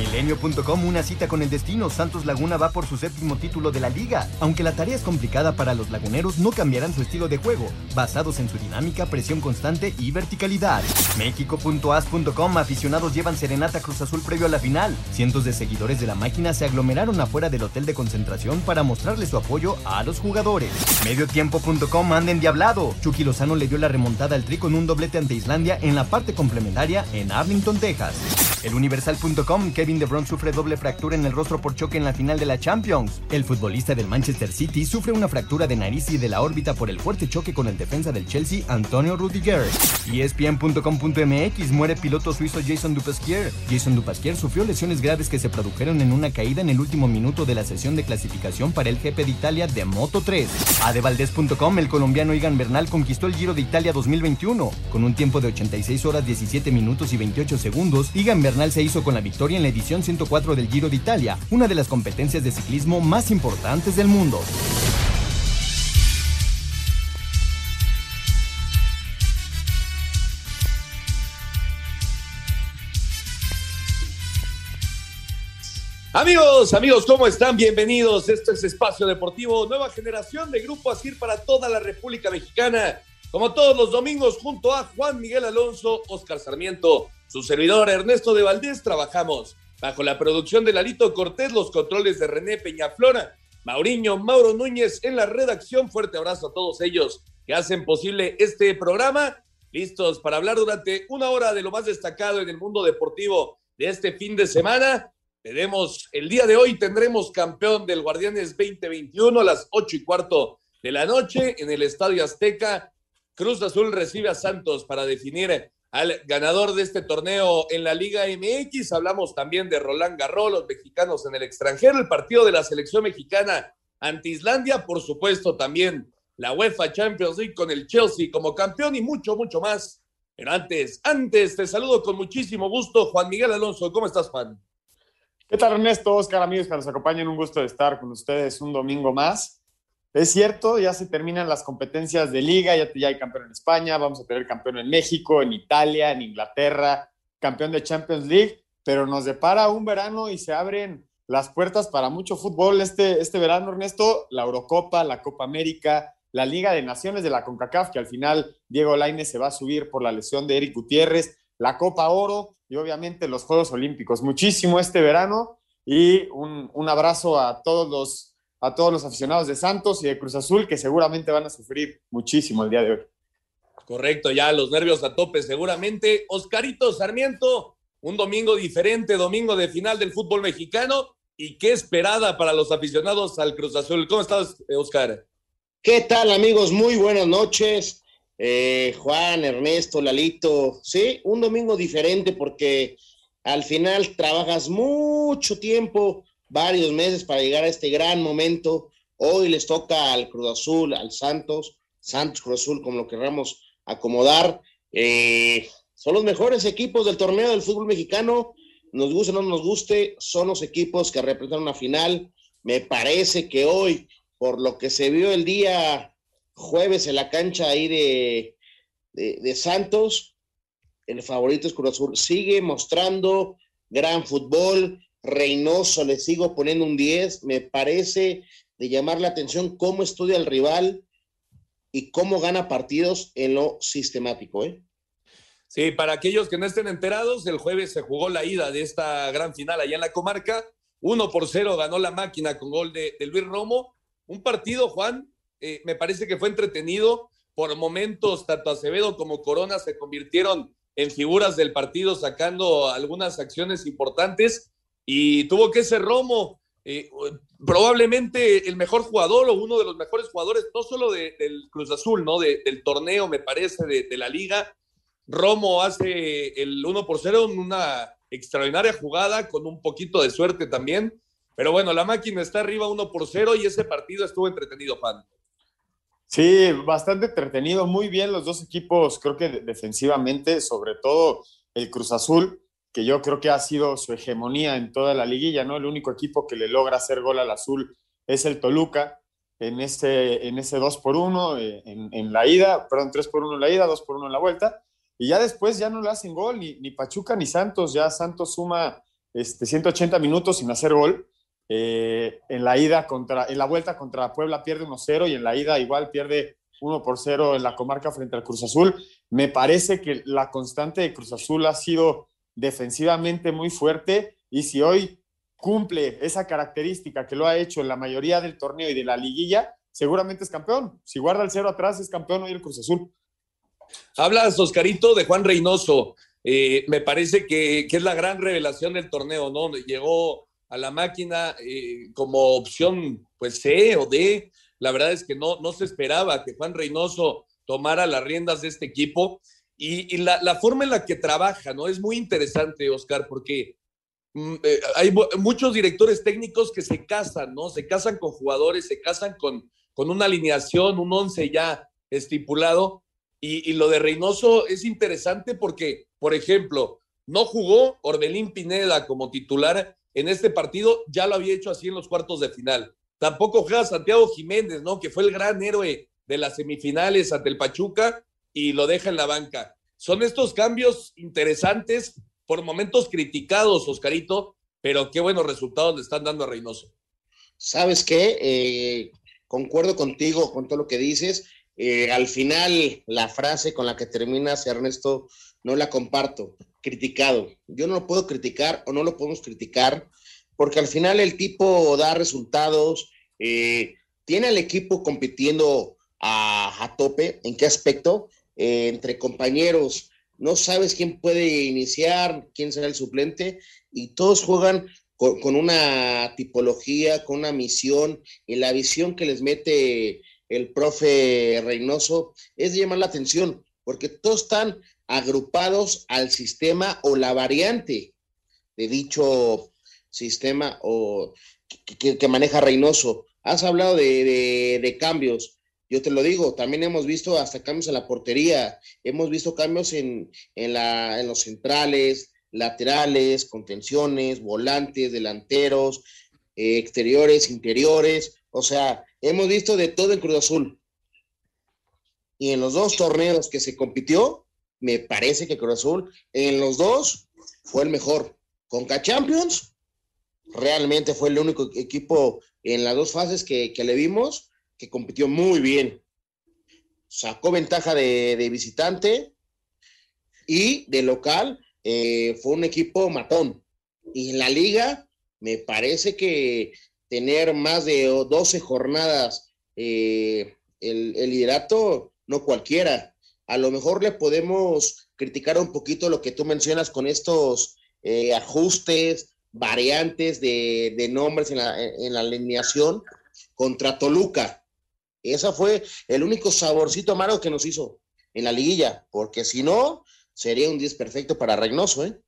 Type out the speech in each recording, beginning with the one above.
Milenio.com, una cita con el destino. Santos Laguna va por su séptimo título de la liga. Aunque la tarea es complicada para los laguneros, no cambiarán su estilo de juego, basados en su dinámica, presión constante y verticalidad. México.as.com, aficionados llevan serenata Cruz Azul previo a la final. Cientos de seguidores de la máquina se aglomeraron afuera del hotel de concentración para mostrarle su apoyo a los jugadores. Mediotiempo.com, anda endiablado. Chucky Lozano le dio la remontada al tri con un doblete ante Islandia en la parte complementaria en Arlington, Texas. Eluniversal.com, Kevin De Bruyne sufre doble fractura en el rostro por choque en la final de la Champions. El futbolista del Manchester City sufre una fractura de nariz y de la órbita por el fuerte choque con el defensa del Chelsea, Antonio Rudiger. ESPN.com.mx muere piloto suizo Jason Dupasquier. Jason Dupasquier sufrió lesiones graves que se produjeron en una caída en el último minuto de la sesión de clasificación para el GP de Italia de Moto 3. Adevaldez.com, el colombiano Igan Bernal conquistó el Giro de Italia 2021. Con un tiempo de 86 horas 17 minutos y 28 segundos, Igan Bernal se hizo con la victoria en la edición 104 del Giro de Italia, una de las competencias de ciclismo más importantes del mundo. Amigos, amigos, ¿cómo están? Bienvenidos. Esto es Espacio Deportivo, nueva generación de Grupo Asir para toda la República Mexicana. Como todos los domingos, junto a Juan Miguel Alonso, Oscar Sarmiento, su servidor Ernesto de Valdés, trabajamos bajo la producción de Lalito Cortés, los controles de René Peñaflora, Mauriño, Mauro Núñez en la redacción. Fuerte abrazo a todos ellos que hacen posible este programa. Listos para hablar durante una hora de lo más destacado en el mundo deportivo de este fin de semana. Tenemos, el día de hoy tendremos campeón del Guardianes 2021 a las ocho y cuarto de la noche en el Estadio Azteca. Cruz Azul recibe a Santos para definir al ganador de este torneo en la Liga MX. Hablamos también de Roland Garros, los mexicanos en el extranjero, el partido de la selección mexicana ante Islandia, por supuesto también la UEFA Champions League con el Chelsea como campeón y mucho, mucho más. Pero antes, antes te saludo con muchísimo gusto, Juan Miguel Alonso. ¿Cómo estás, Juan? ¿Qué tal, Ernesto? Oscar, amigos que nos acompañan, un gusto de estar con ustedes un domingo más. Es cierto, ya se terminan las competencias de liga, ya, hay campeón en España, vamos a tener campeón en México, en Italia, en Inglaterra, campeón de Champions League, pero nos depara un verano y se abren las puertas para mucho fútbol este, este verano, Ernesto, la Eurocopa, la Copa América, la Liga de Naciones de la CONCACAF, que al final Diego Laine se va a subir por la lesión de Eric Gutiérrez, la Copa Oro y obviamente los Juegos Olímpicos. Muchísimo este verano y un, un abrazo a todos los a todos los aficionados de Santos y de Cruz Azul que seguramente van a sufrir muchísimo el día de hoy. Correcto, ya los nervios a tope seguramente. Oscarito Sarmiento, un domingo diferente, domingo de final del fútbol mexicano y qué esperada para los aficionados al Cruz Azul. ¿Cómo estás, Oscar? ¿Qué tal, amigos? Muy buenas noches. Eh, Juan, Ernesto, Lalito. Sí, un domingo diferente porque al final trabajas mucho tiempo varios meses para llegar a este gran momento. Hoy les toca al Cruz Azul, al Santos, Santos Cruz Azul, como lo queramos acomodar. Eh, son los mejores equipos del torneo del fútbol mexicano. Nos guste o no nos guste, son los equipos que representan una final. Me parece que hoy, por lo que se vio el día jueves en la cancha ahí de, de, de Santos, el favorito es Cruz Azul. Sigue mostrando gran fútbol, Reynoso, le sigo poniendo un 10. Me parece de llamar la atención cómo estudia el rival y cómo gana partidos en lo sistemático. ¿eh? Sí, para aquellos que no estén enterados, el jueves se jugó la ida de esta gran final allá en la comarca. 1 por 0 ganó la máquina con gol de, Luis Romo. Un partido, Juan, eh, me parece que fue entretenido. Por momentos, tanto Acevedo como Corona se convirtieron en figuras del partido, sacando algunas acciones importantes y tuvo que ser Romo, eh, probablemente el mejor jugador o uno de los mejores jugadores, no solo del Cruz Azul, ¿no? del torneo, me parece, de, la liga. Romo hace el 1 por 0 en una extraordinaria jugada con un poquito de suerte también. Pero bueno, la máquina está arriba 1 por 0 y ese partido estuvo entretenido, Juan. Sí, bastante entretenido, muy bien los dos equipos, creo que defensivamente, sobre todo el Cruz Azul, que yo creo que ha sido su hegemonía en toda la liguilla, ¿no? El único equipo que le logra hacer gol al azul es el Toluca en ese, en ese 2 por 1 eh, en, la ida, perdón, 3 por 1 en la ida, 2 por 1 en la vuelta, y ya después ya no le hacen gol, ni, ni Pachuca ni Santos, ya Santos suma este, 180 minutos sin hacer gol. Eh, en la ida contra, en la vuelta contra Puebla pierde 1-0 y en la ida igual pierde 1 por 0 en la comarca frente al Cruz Azul. Me parece que la constante de Cruz Azul ha sido defensivamente muy fuerte y si hoy cumple esa característica que lo ha hecho en la mayoría del torneo y de la liguilla, seguramente es campeón. Si guarda el cero atrás, es campeón hoy el Cruz Azul. Hablas, Oscarito, de Juan Reynoso. Eh, me parece que, es la gran revelación del torneo, ¿no? Llegó a la máquina eh, como opción, pues C o D. La verdad es que no, no se esperaba que Juan Reynoso tomara las riendas de este equipo y, la, forma en la que trabaja, ¿no? Es muy interesante, Oscar, porque mm, eh, hay muchos directores técnicos que se casan, ¿no? Se casan con jugadores, se casan con, con una alineación, un once ya estipulado. Y, y, lo de Reynoso es interesante porque, por ejemplo, no jugó Orbelín Pineda como titular en este partido, ya lo había hecho así en los cuartos de final. Tampoco juega Santiago Jiménez, ¿no? Que fue el gran héroe de las semifinales ante el Pachuca y lo deja en la banca. Son estos cambios interesantes, por momentos criticados, Oscarito, pero qué buenos resultados le están dando a Reynoso. ¿Sabes qué? Eh, concuerdo contigo con todo lo que dices. Eh, al final, la frase con la que terminas, Ernesto, no la comparto. Criticado. Yo no lo puedo criticar o no lo podemos criticar porque al final el tipo da resultados, eh, tiene al equipo compitiendo a, tope. ¿En qué aspecto? Eh, entre compañeros, no sabes quién puede iniciar, quién será el suplente, y todos juegan con, una tipología, con una misión, y la visión que les mete el profe Reynoso es llamar la atención, porque todos están agrupados al sistema o la variante de dicho sistema o que, maneja Reynoso. Has hablado de cambios yo te lo digo, también hemos visto hasta cambios en la portería, hemos visto cambios en, la, en los centrales, laterales, contenciones, volantes, delanteros, eh, exteriores, interiores, o sea, hemos visto de todo en Cruz Azul. Y en los dos torneos que se compitió, me parece que Cruz Azul, en los dos, fue el mejor. Con Champions, realmente fue el único equipo en las dos fases que, que le vimos que compitió muy bien. Sacó ventaja de, visitante y de local eh, fue un equipo matón. Y en la liga me parece que tener más de 12 jornadas eh, el, liderato, no cualquiera. A lo mejor le podemos criticar un poquito lo que tú mencionas con estos eh, ajustes, variantes de, nombres en la, en la alineación contra Toluca ese fue el único saborcito amargo que nos hizo en la liguilla, porque si no, sería un 10 perfecto para Reynoso, ¿eh?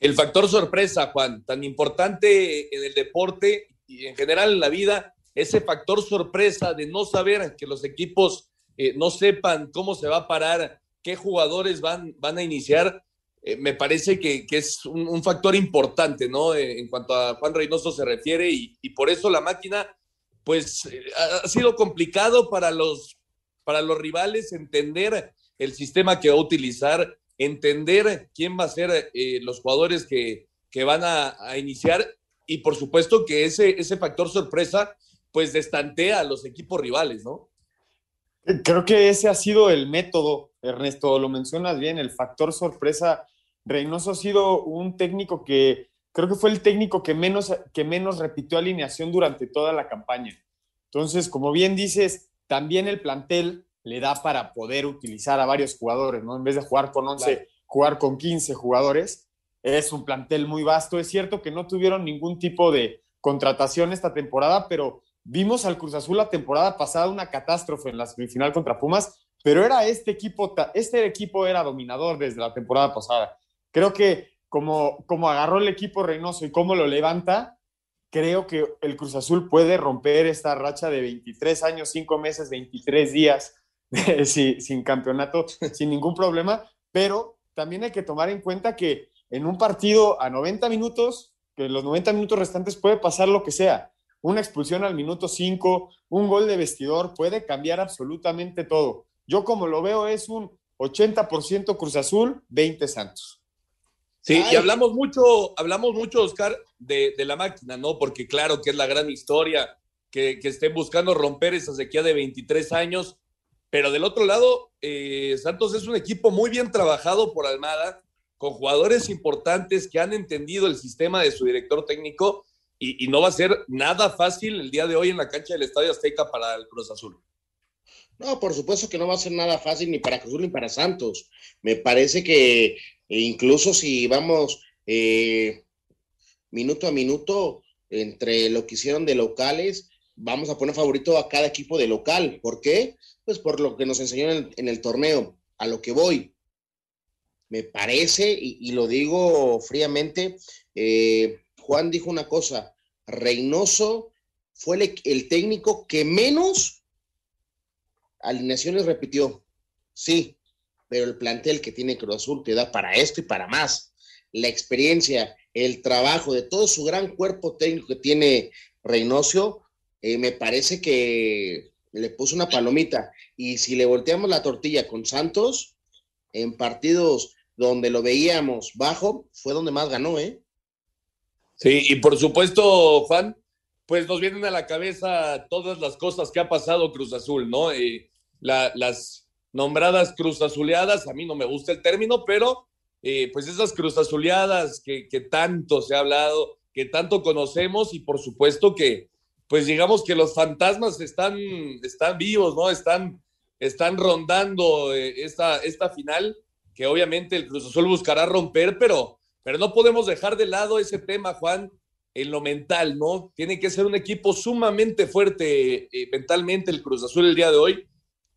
El factor sorpresa, Juan, tan importante en el deporte y en general en la vida, ese factor sorpresa de no saber que los equipos eh, no sepan cómo se va a parar, qué jugadores van, van a iniciar, eh, me parece que, es un, factor importante, ¿no? en cuanto a Juan Reynoso se refiere y, y por eso la máquina pues eh, ha sido complicado para los, para los rivales entender el sistema que va a utilizar, entender quién va a ser eh, los jugadores que, van a, iniciar y por supuesto que ese, ese factor sorpresa pues destantea a los equipos rivales, ¿no? Creo que ese ha sido el método, Ernesto, lo mencionas bien, el factor sorpresa. Reynoso ha sido un técnico que creo que fue el técnico que menos, que menos repitió alineación durante toda la campaña. Entonces, como bien dices, también el plantel le da para poder utilizar a varios jugadores, ¿no? En vez de jugar con 11, jugar con 15 jugadores. Es un plantel muy vasto. Es cierto que no tuvieron ningún tipo de contratación esta temporada, pero vimos al Cruz Azul la temporada pasada una catástrofe en la semifinal contra Pumas, pero era este equipo, este equipo era dominador desde la temporada pasada. Creo que como, como agarró el equipo Reynoso y cómo lo levanta, creo que el Cruz Azul puede romper esta racha de 23 años, 5 meses, 23 días sin campeonato, sin ningún problema, pero también hay que tomar en cuenta que en un partido a 90 minutos, que en los 90 minutos restantes puede pasar lo que sea. Una expulsión al minuto 5, un gol de vestidor, puede cambiar absolutamente todo. Yo como lo veo es un 80% Cruz Azul, 20 Santos. Sí, y hablamos mucho, hablamos mucho, Oscar, de, la máquina, ¿no? Porque claro que es la gran historia, que, que estén buscando romper esa sequía de 23 años, pero del otro lado, eh, Santos es un equipo muy bien trabajado por Almada, con jugadores importantes que han entendido el sistema de su director técnico y, no va a ser nada fácil el día de hoy en la cancha del Estadio Azteca para el Cruz Azul. No, por supuesto que no va a ser nada fácil ni para Cruz Azul ni para Santos. Me parece que eh, incluso si vamos eh, minuto a minuto entre lo que hicieron de locales, vamos a poner favorito a cada equipo de local. ¿Por qué? Pues por lo que nos enseñó en el, torneo, a lo que voy. Me parece, y, lo digo fríamente, eh, Juan dijo una cosa, Reynoso fue el, técnico que menos alineaciones repitió. Sí, pero el plantel que tiene Cruz Azul te da para esto y para más. La experiencia, el trabajo de todo su gran cuerpo técnico que tiene Reynoso, eh, me parece que le puso una palomita. Y si le volteamos la tortilla con Santos, en partidos donde lo veíamos bajo, fue donde más ganó, ¿eh? Sí, y por supuesto, Juan, pues nos vienen a la cabeza todas las cosas que ha pasado Cruz Azul, ¿no? Eh, las nombradas Cruz Azuleadas, a mí no me gusta el término, pero eh, pues esas Cruz Azuleadas que, que, tanto se ha hablado, que tanto conocemos y por supuesto que, pues digamos que los fantasmas están, están vivos, ¿no? Están, están rondando eh, esta, esta final que obviamente el Cruz Azul buscará romper, pero pero no podemos dejar de lado ese tema, Juan, en lo mental, ¿no? Tiene que ser un equipo sumamente fuerte eh, mentalmente el Cruz Azul el día de hoy,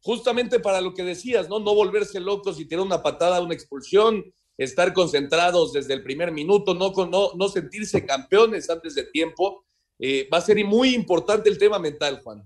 justamente para lo que decías, ¿no? No volverse locos y tirar una patada, una expulsión, estar concentrados desde el primer minuto, no, no, no sentirse campeones antes de tiempo. Eh, va a ser muy importante el tema mental, Juan.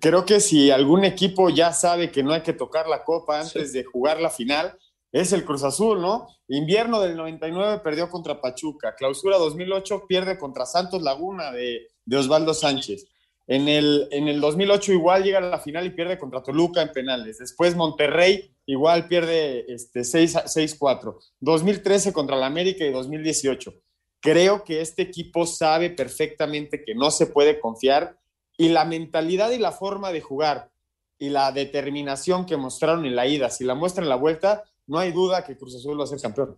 Creo que si algún equipo ya sabe que no hay que tocar la copa antes de jugar la final, es el Cruz Azul, ¿no? Invierno del 99 perdió contra Pachuca, clausura 2008 pierde contra Santos Laguna de, Osvaldo Sánchez. En el, en el 2008 igual llega a la final y pierde contra Toluca en penales. Después Monterrey igual pierde este, 6-4. 2013 contra la América y 2018. Creo que este equipo sabe perfectamente que no se puede confiar y la mentalidad y la forma de jugar y la determinación que mostraron en la ida, si la muestran en la vuelta, no hay duda que Cruz Azul va a ser campeón.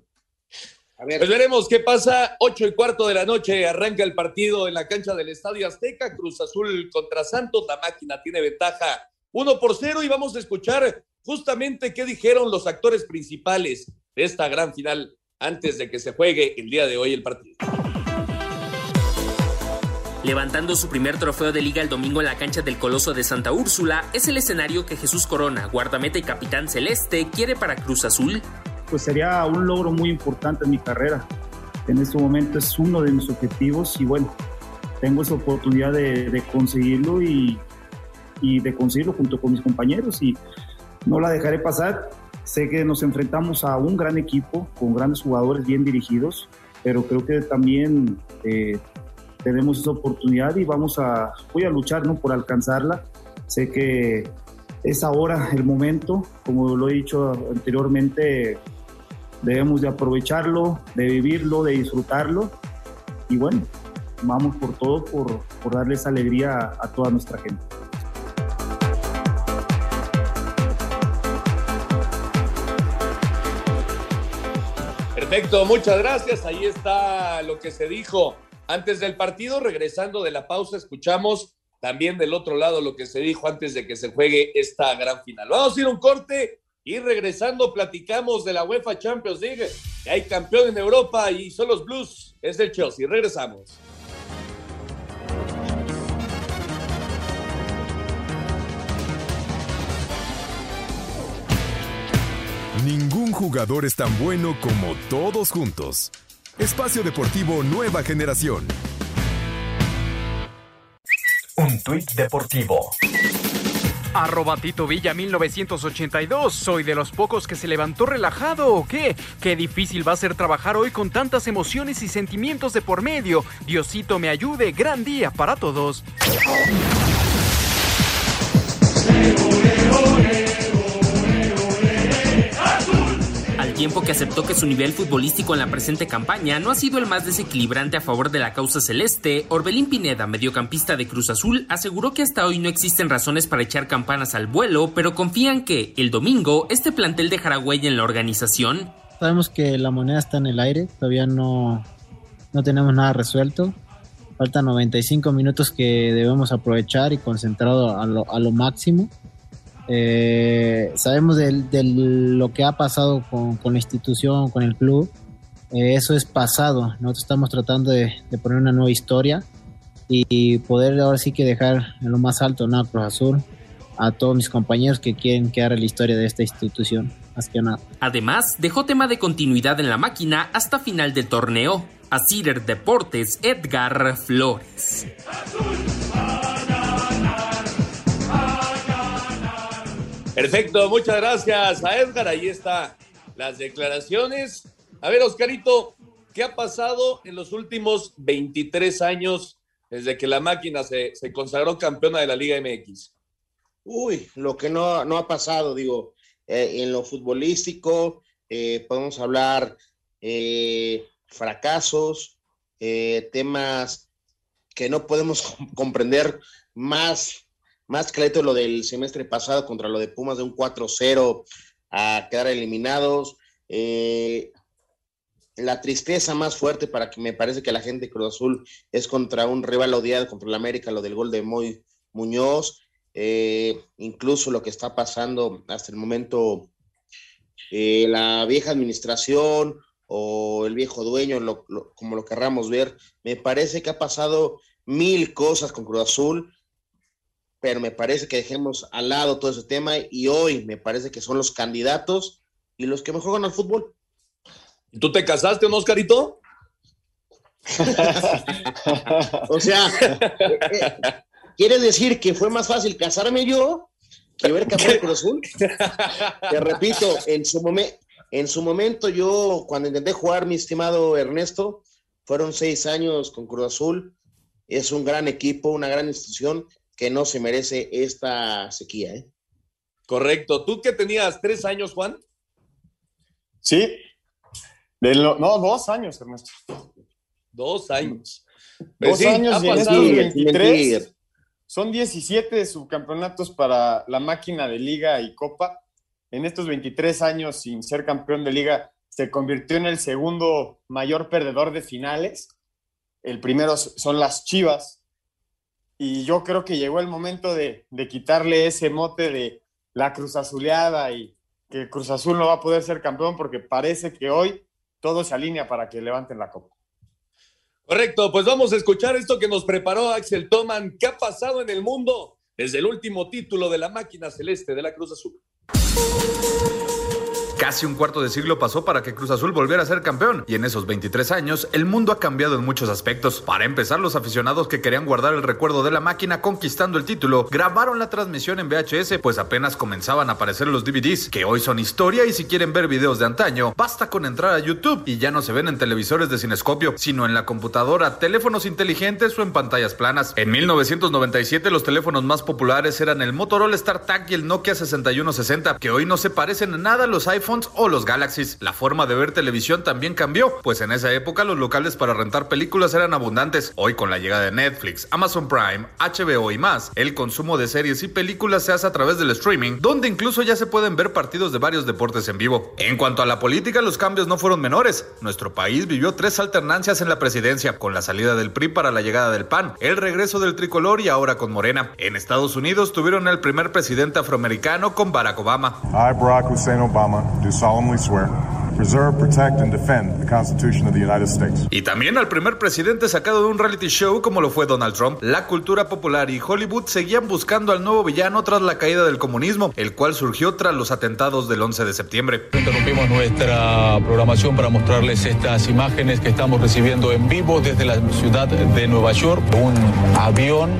A ver. Pues veremos qué pasa. Ocho y cuarto de la noche arranca el partido en la cancha del Estadio Azteca. Cruz Azul contra Santos. La máquina tiene ventaja uno por cero y vamos a escuchar justamente qué dijeron los actores principales de esta gran final antes de que se juegue el día de hoy el partido. Levantando su primer trofeo de liga el domingo en la cancha del Coloso de Santa Úrsula, es el escenario que Jesús Corona, guardameta y capitán celeste, quiere para Cruz Azul. Pues sería un logro muy importante en mi carrera. En este momento es uno de mis objetivos y bueno, tengo esa oportunidad de, conseguirlo y, y de conseguirlo junto con mis compañeros y no la dejaré pasar. Sé que nos enfrentamos a un gran equipo con grandes jugadores bien dirigidos, pero creo que también eh, tenemos esa oportunidad y vamos a, voy a luchar ¿no? por alcanzarla. Sé que es ahora el momento, como lo he dicho anteriormente, debemos de aprovecharlo, de vivirlo, de disfrutarlo y bueno, vamos por todo, por, por darles alegría a toda nuestra gente. Perfecto, muchas gracias. Ahí está lo que se dijo antes del partido, regresando de la pausa, escuchamos también del otro lado lo que se dijo antes de que se juegue esta gran final. Vamos a ir a un corte y regresando platicamos de la UEFA Champions League. Hay campeón en Europa y son los Blues. Es el Chelsea. Regresamos. Ningún jugador es tan bueno como todos juntos. Espacio Deportivo Nueva Generación. Un tuit deportivo. Arroba Tito Villa 1982. ¿Soy de los pocos que se levantó relajado o qué? Qué difícil va a ser trabajar hoy con tantas emociones y sentimientos de por medio. Diosito me ayude. Gran día para todos. Tiempo que aceptó que su nivel futbolístico en la presente campaña no ha sido el más desequilibrante a favor de la causa celeste, Orbelín Pineda, mediocampista de Cruz Azul, aseguró que hasta hoy no existen razones para echar campanas al vuelo, pero confían que, el domingo, este plantel dejará huella en la organización. Sabemos que la moneda está en el aire, todavía no, no tenemos nada resuelto. Faltan 95 minutos que debemos aprovechar y concentrado a lo, a lo máximo. Eh, sabemos de, lo que ha pasado con, la institución, con el club. Eh, eso es pasado. Nosotros estamos tratando de, poner una nueva historia y, poder ahora sí que dejar en lo más alto ¿no? Cruz Azul a todos mis compañeros que quieren quedar en la historia de esta institución. Más que nada. Además, dejó tema de continuidad en la máquina hasta final del torneo. A Cider Deportes, Edgar Flores. Perfecto, muchas gracias a Edgar. Ahí está las declaraciones. A ver, Oscarito, ¿qué ha pasado en los últimos 23 años desde que la máquina se, consagró campeona de la Liga MX? Uy, lo que no, ha pasado, digo, eh, en lo futbolístico, eh, podemos hablar eh, fracasos, temas que no podemos comprender más más clarito lo del semestre pasado contra lo de Pumas de un 4-0 a quedar eliminados. Eh, la tristeza más fuerte para que me parece que la gente de Cruz Azul es contra un rival odiado, contra el América, lo del gol de Moy Muñoz. Eh, incluso lo que está pasando hasta el momento, eh, la vieja administración o el viejo dueño, como lo querramos ver, me parece que ha pasado mil cosas con Cruz Azul pero me parece que dejemos al lado todo ese tema y hoy me parece que son los candidatos y los que me juegan al fútbol. ¿Tú te casaste, no, Oscarito? o sea, eh, eh, ¿quiere decir que fue más fácil casarme yo que ver campeón Cruz Azul? Te repito, en su, en su momento yo, cuando intenté jugar, mi estimado Ernesto, fueron seis años con Cruz Azul. Es un gran equipo, una gran institución que no se merece esta sequía. ¿eh? Correcto. ¿Tú que tenías tres años, Juan? Sí. no, dos años, Ernesto. Dos años. Pues dos años y en estos 23 son 17 subcampeonatos para la máquina de liga y copa. En estos 23 años sin ser campeón de liga, se convirtió en el segundo mayor perdedor de finales. El primero son las Chivas, y yo creo que llegó el momento de, quitarle ese mote de la Cruz Azuleada y que Cruz Azul no va a poder ser campeón porque parece que hoy todo se alinea para que levanten la copa. Correcto, pues vamos a escuchar esto que nos preparó Axel Toman. ¿Qué ha pasado en el mundo desde el último título de la máquina celeste de la Cruz Azul? Casi un cuarto de siglo pasó para que Cruz Azul volviera a ser campeón, y en esos 23 años el mundo ha cambiado en muchos aspectos. Para empezar, los aficionados que querían guardar el recuerdo de la máquina conquistando el título grabaron la transmisión en VHS, pues apenas comenzaban a aparecer los DVDs, que hoy son historia y si quieren ver videos de antaño, basta con entrar a YouTube y ya no se ven en televisores de cinescopio, sino en la computadora, teléfonos inteligentes o en pantallas planas. En 1997 los teléfonos más populares eran el Motorola StarTAC y el Nokia 6160, que hoy no se parecen en nada a los o los Galaxies. La forma de ver televisión también cambió, pues en esa época los locales para rentar películas eran abundantes. Hoy con la llegada de Netflix, Amazon Prime, HBO y más, el consumo de series y películas se hace a través del streaming, donde incluso ya se pueden ver partidos de varios deportes en vivo. En cuanto a la política, los cambios no fueron menores. Nuestro país vivió tres alternancias en la presidencia, con la salida del PRI para la llegada del PAN, el regreso del tricolor y ahora con Morena. En Estados Unidos tuvieron el primer presidente afroamericano con Barack Obama. Barack Hussein Obama, do solemnly swear preserve, protect and defend the Constitution of the United States. Y también al primer presidente sacado de un reality show como lo fue Donald Trump. La cultura popular y Hollywood seguían buscando al nuevo villano tras la caída del comunismo, el cual surgió tras los atentados del 11 de septiembre. Interrumpimos nuestra programación para mostrarles estas imágenes que estamos recibiendo en vivo desde la ciudad de Nueva York. Un avión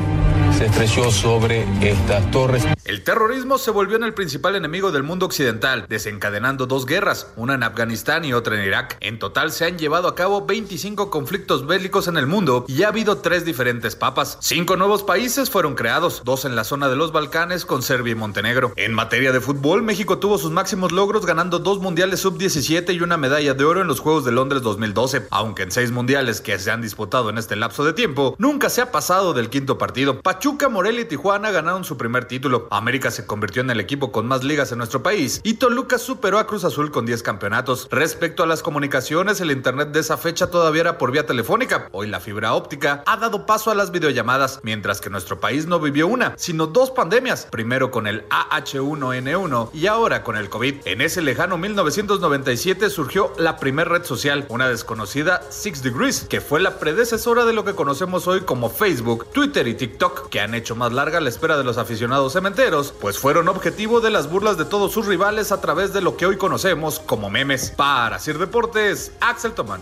se estrelló sobre estas torres. El terrorismo se volvió en el principal enemigo del mundo occidental, desencadenando dos guerras, una en Afganistán y otra en Irak. En total se han llevado a cabo 25 conflictos bélicos en el mundo y ha habido tres diferentes papas. Cinco nuevos países fueron creados, dos en la zona de los Balcanes con Serbia y Montenegro. En materia de fútbol, México tuvo sus máximos logros ganando dos mundiales sub-17 y una medalla de oro en los Juegos de Londres 2012, aunque en seis mundiales que se han disputado en este lapso de tiempo, nunca se ha pasado del quinto partido. Morelia y Tijuana ganaron su primer título. América se convirtió en el equipo con más ligas en nuestro país y Toluca superó a Cruz Azul con 10 campeonatos. Respecto a las comunicaciones, el internet de esa fecha todavía era por vía telefónica. Hoy la fibra óptica ha dado paso a las videollamadas, mientras que nuestro país no vivió una, sino dos pandemias, primero con el AH1N1 y ahora con el COVID. En ese lejano 1997 surgió la primera red social, una desconocida Six Degrees, que fue la predecesora de lo que conocemos hoy como Facebook, Twitter y TikTok, que han hecho más larga la espera de los aficionados cementeros, pues fueron objetivo de las burlas de todos sus rivales a través de lo que hoy conocemos como memes. Para Sir Deportes, Axel Tomán.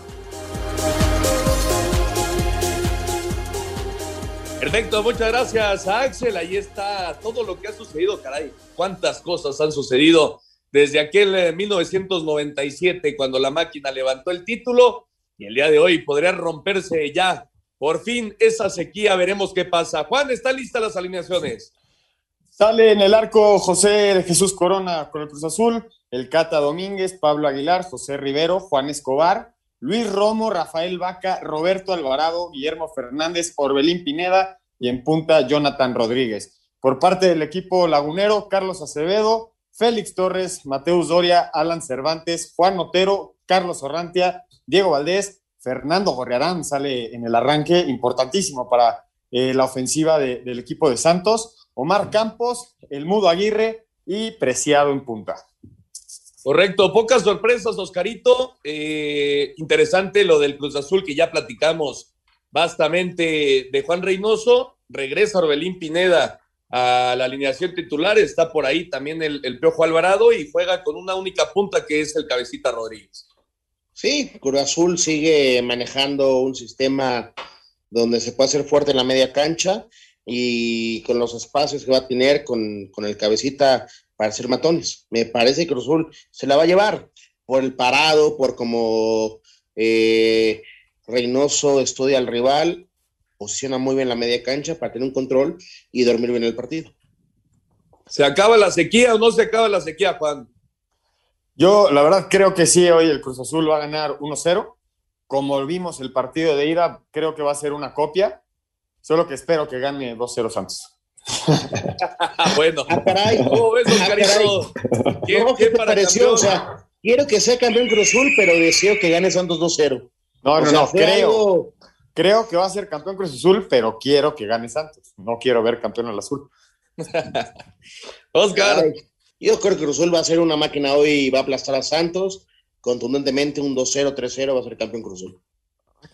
Perfecto, muchas gracias Axel. Ahí está todo lo que ha sucedido, caray. Cuántas cosas han sucedido desde aquel 1997 cuando la máquina levantó el título y el día de hoy podría romperse ya por fin esa sequía. Veremos qué pasa. Juan, ¿están listas las alineaciones? Sale en el arco José de Jesús Corona con el Cruz Azul, el Cata Domínguez, Pablo Aguilar, José Rivero, Juan Escobar, Luis Romo, Rafael Vaca, Roberto Alvarado, Guillermo Fernández, Orbelín Pineda y en punta Jonathan Rodríguez. Por parte del equipo lagunero, Carlos Acevedo, Félix Torres, Mateus Doria, Alan Cervantes, Juan Otero, Carlos Orrantia, Diego Valdés, Fernando Gorriarán sale en el arranque, importantísimo para eh, la ofensiva de, del equipo de Santos, Omar Campos, El Mudo Aguirre y Preciado en punta. Correcto, pocas sorpresas, Oscarito. Eh, interesante lo del Cruz Azul que ya platicamos bastante de Juan Reynoso. Regresa Orbelín Pineda a la alineación titular. Está por ahí también el, el Piojo Alvarado y juega con una única punta que es el Cabecita Rodríguez. Sí, Cruz Azul sigue manejando un sistema donde se puede hacer fuerte en la media cancha y con los espacios que va a tener con, con el cabecita para hacer matones. Me parece que Cruz Azul se la va a llevar por el parado, por como eh, Reynoso estudia al rival, posiciona muy bien la media cancha para tener un control y dormir bien el partido. ¿Se acaba la sequía o no se acaba la sequía, Juan? Yo, la verdad, creo que sí, hoy el Cruz Azul va a ganar 1-0. Como vimos el partido de ida, creo que va a ser una copia. Solo que espero que gane 2-0 Santos. bueno. Ah, caray. ¿Cómo ves, Oscarito? ¿Quién, No, ¿qué te para pareció? O sea, quiero que sea campeón Cruz Azul, pero deseo que gane Santos 2-0. No, O no, sea, no, creo. algo- Creo que va a ser campeón Cruz Azul, pero quiero que gane Santos. No quiero ver campeón al azul. Oscar. Ay, yo creo que Cruz Azul va a ser una máquina hoy y va a aplastar a Santos. Contundentemente, un 2-0, 3-0 va a ser campeón Cruz Azul.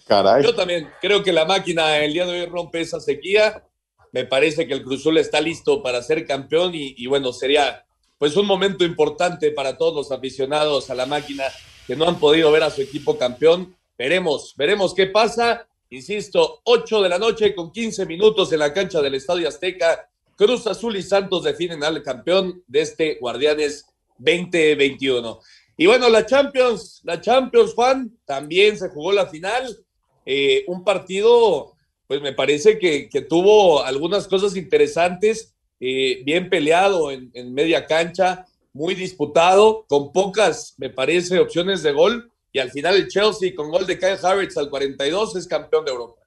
Caray. Yo también creo que la máquina el día de hoy rompe esa sequía. Me parece que el Cruz Azul está listo para ser campeón y, y bueno, sería pues un momento importante para todos los aficionados a la máquina que no han podido ver a su equipo campeón. Veremos, veremos qué pasa. Insisto, 8 de la noche con 15 minutos en la cancha del Estadio Azteca. Cruz Azul y Santos definen al campeón de este Guardianes 2021. Y bueno, la Champions, la Champions, Juan, también se jugó la final. Eh, un partido, pues me parece que, que tuvo algunas cosas interesantes, eh, bien peleado en, en media cancha, muy disputado, con pocas, me parece, opciones de gol. Y al final el Chelsea, con gol de Kyle Havertz al 42, es campeón de Europa.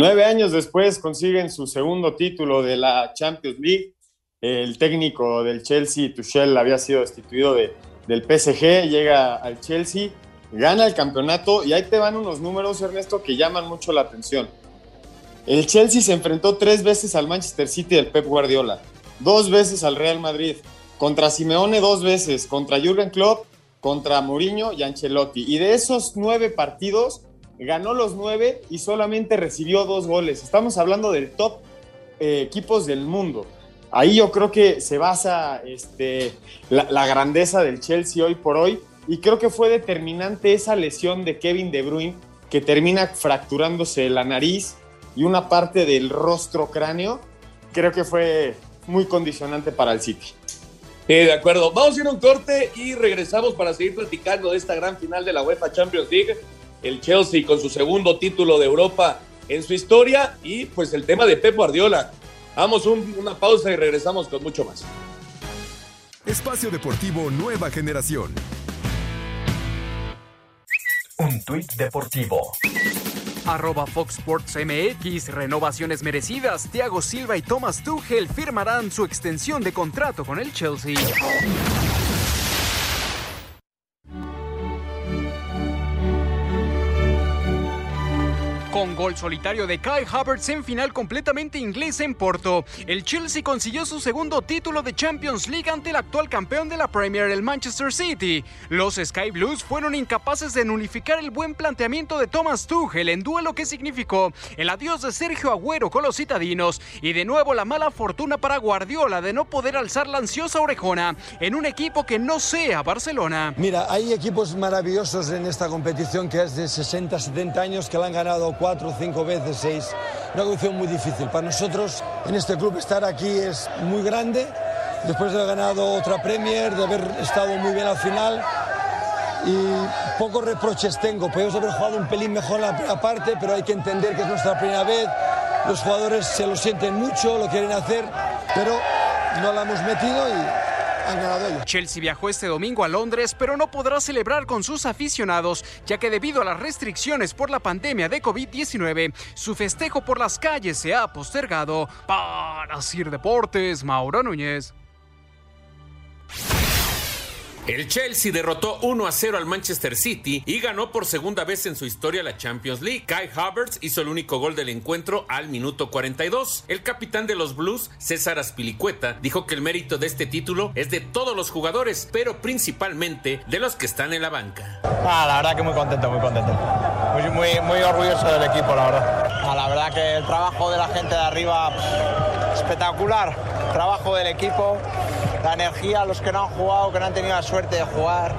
Nueve años después consiguen su segundo título de la Champions League. El técnico del Chelsea, Tuchel, había sido destituido de, del PSG, llega al Chelsea, gana el campeonato y ahí te van unos números, Ernesto, que llaman mucho la atención. El Chelsea se enfrentó tres veces al Manchester City del Pep Guardiola, dos veces al Real Madrid, contra Simeone dos veces, contra Jürgen Klopp, contra Mourinho y Ancelotti. Y de esos nueve partidos, ganó los nueve y solamente recibió dos goles. Estamos hablando del top eh, equipos del mundo. Ahí yo creo que se basa este, la, la, grandeza del Chelsea hoy por hoy y creo que fue determinante esa lesión de Kevin De Bruyne que termina fracturándose la nariz y una parte del rostro cráneo creo que fue muy condicionante para el City. Sí, de acuerdo. Vamos a ir a un corte y regresamos para seguir platicando de esta gran final de la UEFA Champions League. El Chelsea con su segundo título de Europa en su historia y pues el tema de Pep Guardiola. Vamos una pausa y regresamos con mucho más. Espacio Deportivo Nueva Generación. Un tuit deportivo. Arroba Fox Sports MX, renovaciones merecidas. Thiago Silva y Thomas Tuchel firmarán su extensión de contrato con el Chelsea. Con gol solitario de Kai Havertz en final completamente inglés en Porto, el Chelsea consiguió su segundo título de Champions League ante el actual campeón de la Premier, el Manchester City. Los Sky Blues fueron incapaces de nulificar el buen planteamiento de Thomas Tuchel en duelo que significó el adiós de Sergio Agüero con los citadinos y de nuevo la mala fortuna para Guardiola de no poder alzar la ansiosa orejona en un equipo que no sea Barcelona. Mira, hay equipos maravillosos en esta competición que es de 60, 70 años que la han ganado cuatro, cinco veces, seis. Una condición muy difícil. Para nosotros en este club estar aquí es muy grande. Después de haber ganado otra Premier, de haber estado muy bien al final. Y pocos reproches tengo. Podemos haber jugado un pelín mejor en la primera parte, pero hay que entender que es nuestra primera vez. Los jugadores se lo sienten mucho, lo quieren hacer, pero no la hemos metido y Chelsea viajó este domingo a Londres, pero no podrá celebrar con sus aficionados, ya que debido a las restricciones por la pandemia de COVID-19, su festejo por las calles se ha postergado. Para Sir Deportes, Mauro Núñez. El Chelsea derrotó 1 a 0 al Manchester City y ganó por segunda vez en su historia la Champions League. Kai Havertz hizo el único gol del encuentro al minuto 42. El capitán de los Blues, César Aspilicueta, dijo que el mérito de este título es de todos los jugadores, pero principalmente de los que están en la banca. Ah, la verdad que muy contento, muy contento. Muy, muy, muy orgulloso del equipo, la verdad. Ah, la verdad que el trabajo de la gente de arriba espectacular. Trabajo del equipo, la energía, los que no han jugado, que no han tenido la suerte de jugar.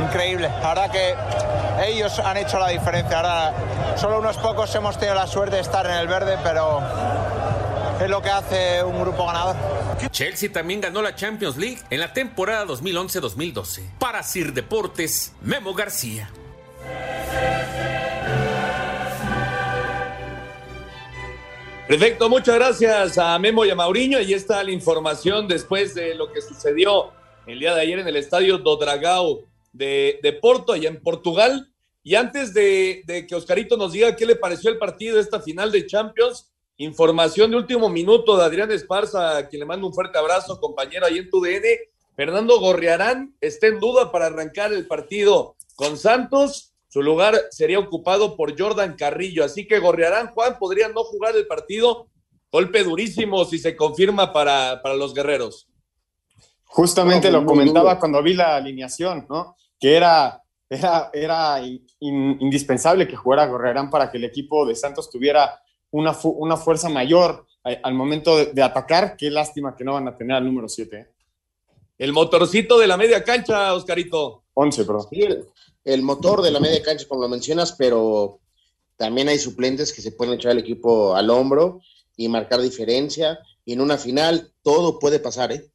Increíble. La verdad que ellos han hecho la diferencia. Ahora solo unos pocos hemos tenido la suerte de estar en el verde, pero es lo que hace un grupo ganador. Chelsea también ganó la Champions League en la temporada 2011-2012. Para Sir Deportes, Memo García. Perfecto, muchas gracias a Memo y a Mauriño. Ahí está la información después de lo que sucedió el día de ayer en el estadio do Dragao de, de Porto, allá en Portugal. Y antes de, que Oscarito nos diga qué le pareció el partido, esta final de Champions, información de último minuto de Adrián Esparza, a quien le mando un fuerte abrazo, compañero ahí en tu DN. Fernando Gorriarán está en duda para arrancar el partido con Santos su lugar sería ocupado por Jordan Carrillo, así que Gorriarán, Juan, podría no jugar el partido. Golpe durísimo si se confirma para, para los guerreros. Justamente lo comentaba cuando vi la alineación, ¿no? Que era, era, era indispensable que jugara Gorriarán para que el equipo de Santos tuviera una, una fuerza mayor al momento de, atacar. Qué lástima que no van a tener al número 7. ¿eh? El motorcito de la media cancha, Oscarito. 11, perdón el motor de la media cancha, como lo mencionas, pero también hay suplentes que se pueden echar el equipo al hombro y marcar diferencia. Y en una final todo puede pasar, ¿eh?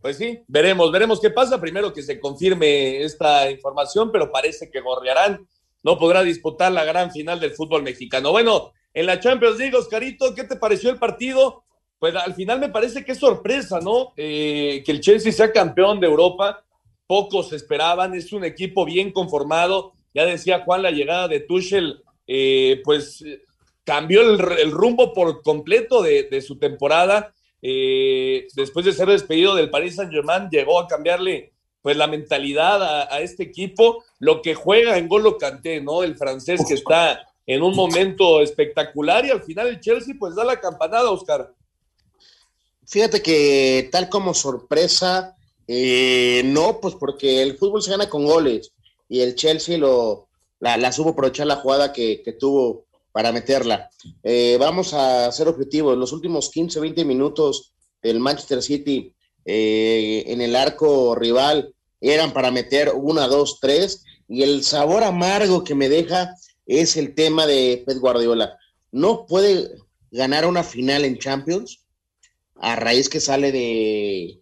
Pues sí, veremos, veremos qué pasa. Primero que se confirme esta información, pero parece que Gorriarán no podrá disputar la gran final del fútbol mexicano. Bueno, en la Champions League, Oscarito, ¿qué te pareció el partido? Pues al final me parece que es sorpresa, ¿no? Eh, que el Chelsea sea campeón de Europa pocos esperaban, es un equipo bien conformado, ya decía Juan, la llegada de Tuchel, eh, pues cambió el, rumbo por completo de, su temporada, eh, después de ser despedido del Paris Saint Germain, llegó a cambiarle pues la mentalidad a, este equipo, lo que juega en Golo Canté, ¿no? El francés que está en un momento espectacular y al final el Chelsea pues da la campanada, Oscar. Fíjate que tal como sorpresa, eh, no, pues porque el fútbol se gana con goles y el Chelsea lo, la, supo aprovechar la jugada que, tuvo para meterla. Eh, vamos a ser objetivos. Los últimos 15, 20 minutos del Manchester City eh, en el arco rival eran para meter una, dos, tres. Y el sabor amargo que me deja es el tema de Pep Guardiola. No puede ganar una final en Champions a raíz que sale de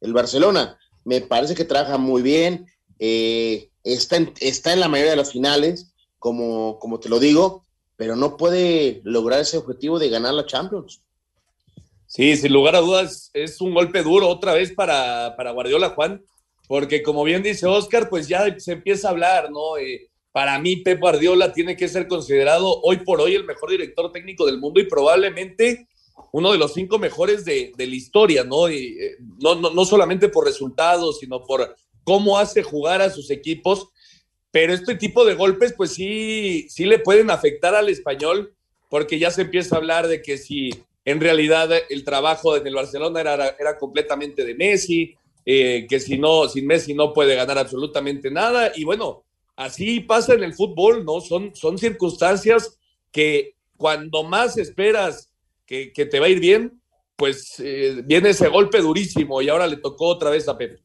el Barcelona. Me parece que trabaja muy bien, eh, está, en, está en la mayoría de las finales, como, como te lo digo, pero no puede lograr ese objetivo de ganar la Champions. Sí, sin lugar a dudas, es un golpe duro otra vez para, para Guardiola, Juan, porque como bien dice Oscar, pues ya se empieza a hablar, ¿no? Eh, para mí, Pep Guardiola tiene que ser considerado hoy por hoy el mejor director técnico del mundo y probablemente uno de los cinco mejores de, de la historia, ¿no? Y, eh, no, no, no solamente por resultados, sino por cómo hace jugar a sus equipos. Pero este tipo de golpes, pues sí, sí le pueden afectar al español, porque ya se empieza a hablar de que si en realidad el trabajo en el Barcelona era, era completamente de Messi, eh, que si no, sin Messi no puede ganar absolutamente nada. Y bueno, así pasa en el fútbol, ¿no? Son, son circunstancias que cuando más esperas que, te va a ir bien, pues eh, viene ese golpe durísimo y ahora le tocó otra vez a Pepe.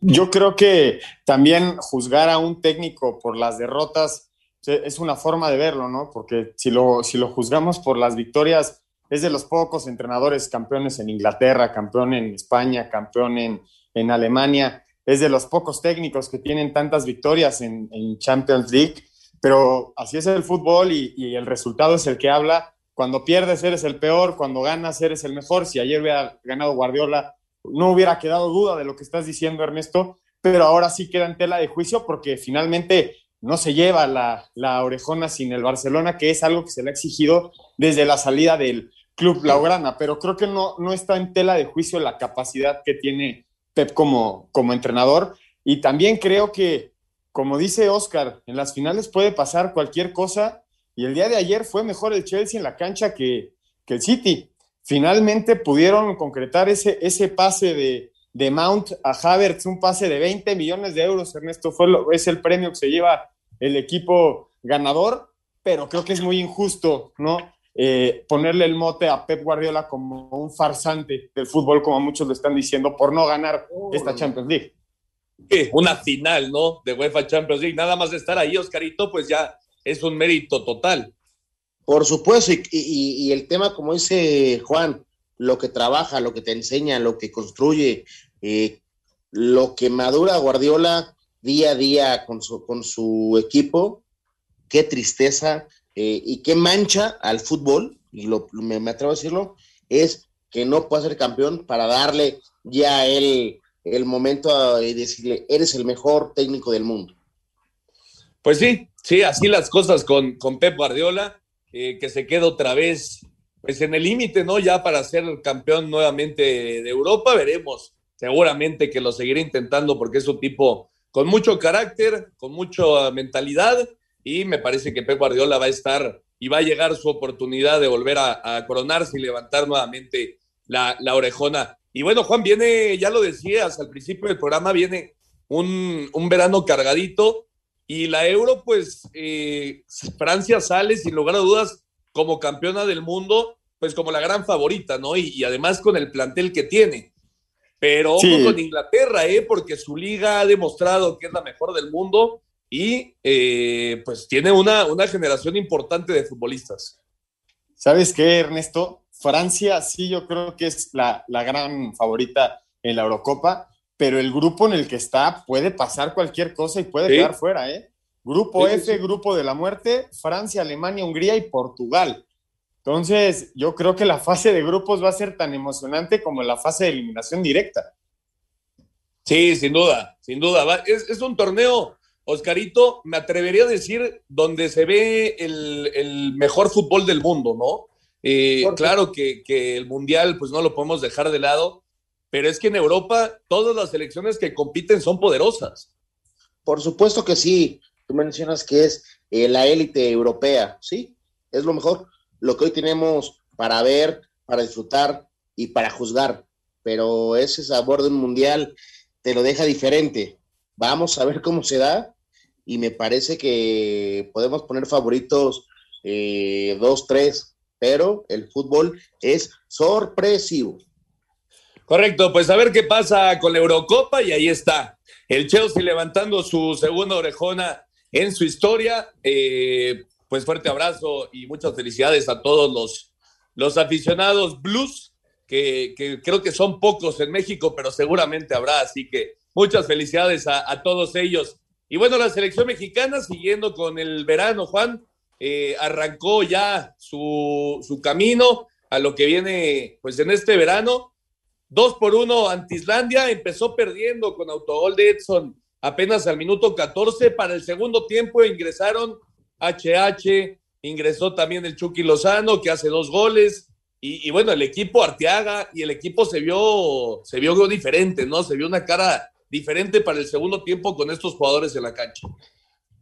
Yo creo que también juzgar a un técnico por las derrotas es una forma de verlo, ¿no? Porque si lo, si lo juzgamos por las victorias, es de los pocos entrenadores campeones en Inglaterra, campeón en España, campeón en, en Alemania, es de los pocos técnicos que tienen tantas victorias en, en Champions League, pero así es el fútbol y, y, el resultado es el que habla. Cuando pierdes eres el peor, cuando ganas eres el mejor. Si ayer hubiera ganado Guardiola, no hubiera quedado duda de lo que estás diciendo, Ernesto, pero ahora sí queda en tela de juicio porque finalmente no se lleva la, la, orejona sin el Barcelona, que es algo que se le ha exigido desde la salida del club Blaugrana, pero creo que no, no está en tela de juicio la capacidad que tiene Pep como, como entrenador. Y también creo que, como dice Oscar, en las finales puede pasar cualquier cosa. Y el día de ayer fue mejor el Chelsea en la cancha que, que el City finalmente pudieron concretar ese, ese pase de, de Mount a Havertz, un pase de 20 millones de euros, Ernesto, fue lo, es el premio que se lleva el equipo ganador, pero creo que es muy injusto, ¿no? Eh, ponerle el mote a Pep Guardiola como un farsante del fútbol, como muchos lo están diciendo, por no ganar esta Champions League. Una final, ¿no? De UEFA Champions League. Nada más estar ahí, Oscarito, pues ya es un mérito total. Por supuesto, y, y, y, el tema, como dice Juan, lo que trabaja, lo que te enseña, lo que construye, eh, lo que madura Guardiola día a día con su, con su equipo, qué tristeza eh, y qué mancha al fútbol, y lo, me, me, atrevo a decirlo, es que no puede ser campeón para darle ya el, el momento y decirle, eres el mejor técnico del mundo. Pues sí, sí, así las cosas con, con Pep Guardiola eh, que se queda otra vez pues en el límite, ¿no? Ya para ser campeón nuevamente de Europa, veremos. Seguramente que lo seguirá intentando porque es un tipo con mucho carácter, con mucha mentalidad y me parece que Pep Guardiola va a estar y va a llegar su oportunidad de volver a, a coronarse y levantar nuevamente la, la, orejona. Y bueno, Juan, viene, ya lo decías al principio del programa, viene un, un verano cargadito y la Euro, pues eh, Francia sale sin lugar a dudas como campeona del mundo, pues como la gran favorita, ¿no? Y, y además con el plantel que tiene. Pero sí. con Inglaterra, ¿eh? Porque su liga ha demostrado que es la mejor del mundo y eh, pues tiene una, una generación importante de futbolistas. ¿Sabes qué, Ernesto? Francia sí yo creo que es la, la gran favorita en la Eurocopa pero el grupo en el que está puede pasar cualquier cosa y puede ¿Sí? quedar fuera, ¿eh? Grupo sí, F, sí. grupo de la muerte, Francia, Alemania, Hungría y Portugal. Entonces, yo creo que la fase de grupos va a ser tan emocionante como la fase de eliminación directa. Sí, sin duda, sin duda. Es, es un torneo, Oscarito, me atrevería a decir, donde se ve el, el mejor fútbol del mundo, ¿no? Eh, claro que, que el Mundial, pues no lo podemos dejar de lado, pero es que en Europa todas las selecciones que compiten son poderosas. Por supuesto que sí. Tú mencionas que es eh, la élite europea, sí, es lo mejor, lo que hoy tenemos para ver, para disfrutar y para juzgar, pero ese sabor de un mundial te lo deja diferente. Vamos a ver cómo se da y me parece que podemos poner favoritos eh, dos, tres, pero el fútbol es sorpresivo. Correcto, pues a ver qué pasa con la Eurocopa y ahí está. El Chelsea levantando su segunda orejona en su historia. Eh, pues fuerte abrazo y muchas felicidades a todos los, los aficionados blues, que, creo que son pocos en México, pero seguramente habrá, así que muchas felicidades a, todos ellos. Y bueno, la selección mexicana, siguiendo con el verano, Juan, eh, arrancó ya su, su camino a lo que viene pues en este verano. Dos por uno ante Islandia, empezó perdiendo con autogol de Edson apenas al minuto 14. Para el segundo tiempo ingresaron HH, ingresó también el Chucky Lozano, que hace dos goles. Y, bueno, el equipo Arteaga y el equipo se vio, se vio diferente, ¿no? Se vio una cara diferente para el segundo tiempo con estos jugadores en la cancha.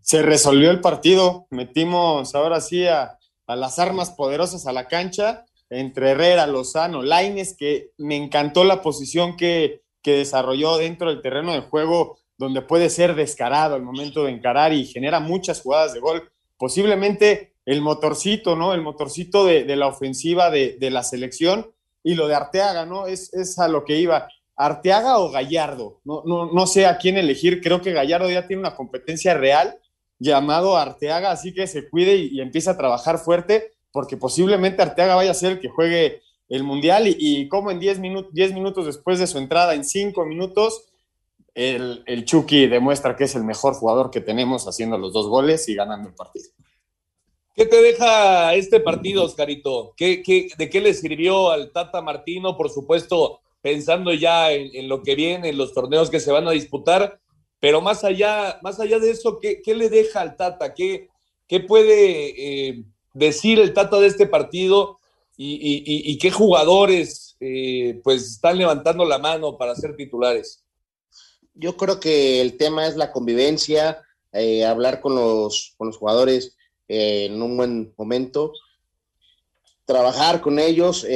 Se resolvió el partido, metimos ahora sí a, a las armas poderosas a la cancha entre Herrera, Lozano, Laines, que me encantó la posición que, que desarrolló dentro del terreno de juego, donde puede ser descarado al momento de encarar y genera muchas jugadas de gol. Posiblemente el motorcito, ¿no? El motorcito de, la ofensiva de, la selección y lo de Arteaga, ¿no? Es, es, a lo que iba. Arteaga o Gallardo, no, no, no sé a quién elegir, creo que Gallardo ya tiene una competencia real llamado Arteaga, así que se cuide y empieza a trabajar fuerte porque posiblemente Arteaga vaya a ser el que juegue el Mundial y, como en 10 minutos, minutos después de su entrada, en 5 minutos, el, Chucky demuestra que es el mejor jugador que tenemos haciendo los dos goles y ganando el partido. ¿Qué te deja este partido, Oscarito? ¿Qué, qué, de qué le sirvió al Tata Martino? Por supuesto, pensando ya en, lo que viene, en los torneos que se van a disputar, pero más allá, más allá de eso, ¿qué, qué le deja al Tata? ¿Qué, qué puede eh, decir el Tata de este partido y, qué jugadores eh, pues están levantando la mano para ser titulares? Yo creo que el tema es la convivencia, eh, hablar con los, con los jugadores eh, en un buen momento, trabajar con ellos,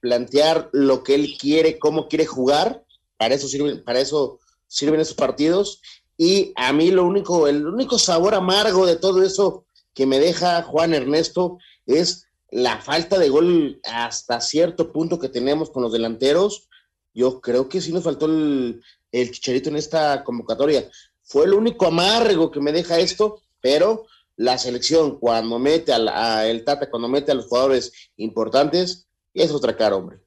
plantear lo que él quiere, cómo quiere jugar, para eso sirven, para eso sirven esos partidos. Y a mí lo único, el único sabor amargo de todo eso que me deja Juan Ernesto es la falta de gol hasta cierto punto que tenemos con los delanteros. Yo creo que sí nos faltó el, el chicharito en esta convocatoria. Fue el único amargo que me deja esto, pero la selección cuando mete a, Tata, cuando mete a los jugadores importantes, es otra cara, hombre.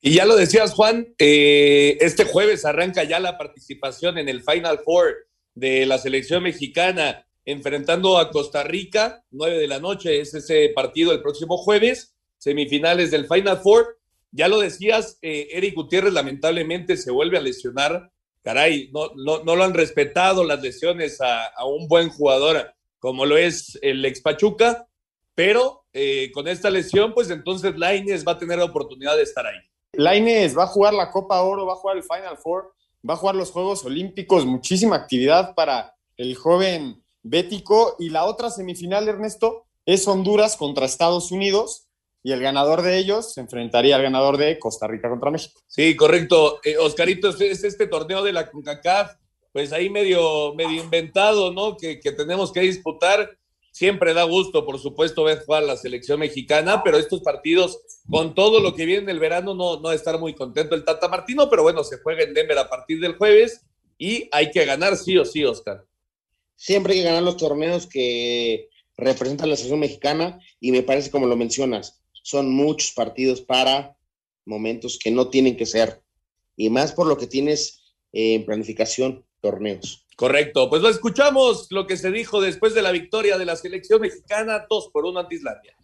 Y ya lo decías, Juan, eh, este jueves arranca ya la participación en el Final Four de la selección mexicana enfrentando a Costa Rica, 9 de la noche es ese partido el próximo jueves, semifinales del Final Four. Ya lo decías, eh, Eric Gutiérrez lamentablemente se vuelve a lesionar. Caray, no, no, no lo han respetado las lesiones a, un buen jugador como lo es el ex Pachuca, pero eh, con esta lesión, pues entonces Laines va a tener la oportunidad de estar ahí. Laines va a jugar la Copa Oro, va a jugar el Final Four, va a jugar los Juegos Olímpicos, muchísima actividad para el joven Bético. Y la otra semifinal, Ernesto, es Honduras contra Estados Unidos. Y el ganador de ellos se enfrentaría al ganador de Costa Rica contra México. Sí, correcto. Eh, Oscarito, es este torneo de la CONCACAF, pues ahí medio, medio inventado, ¿no? Que, tenemos que disputar. Siempre da gusto, por supuesto, ver jugar la selección mexicana, pero estos partidos, con todo lo que viene el verano, no, no estar muy contento el Tata Martino, pero bueno, se juega en Denver a partir del jueves y hay que ganar sí o sí, Oscar siempre hay que ganar los torneos que representan la selección mexicana y me parece como lo mencionas, son muchos partidos para momentos que no tienen que ser y más por lo que tienes en planificación torneos. Correcto, pues lo escuchamos lo que se dijo después de la victoria de la selección mexicana, 2 por 1 ante Islandia.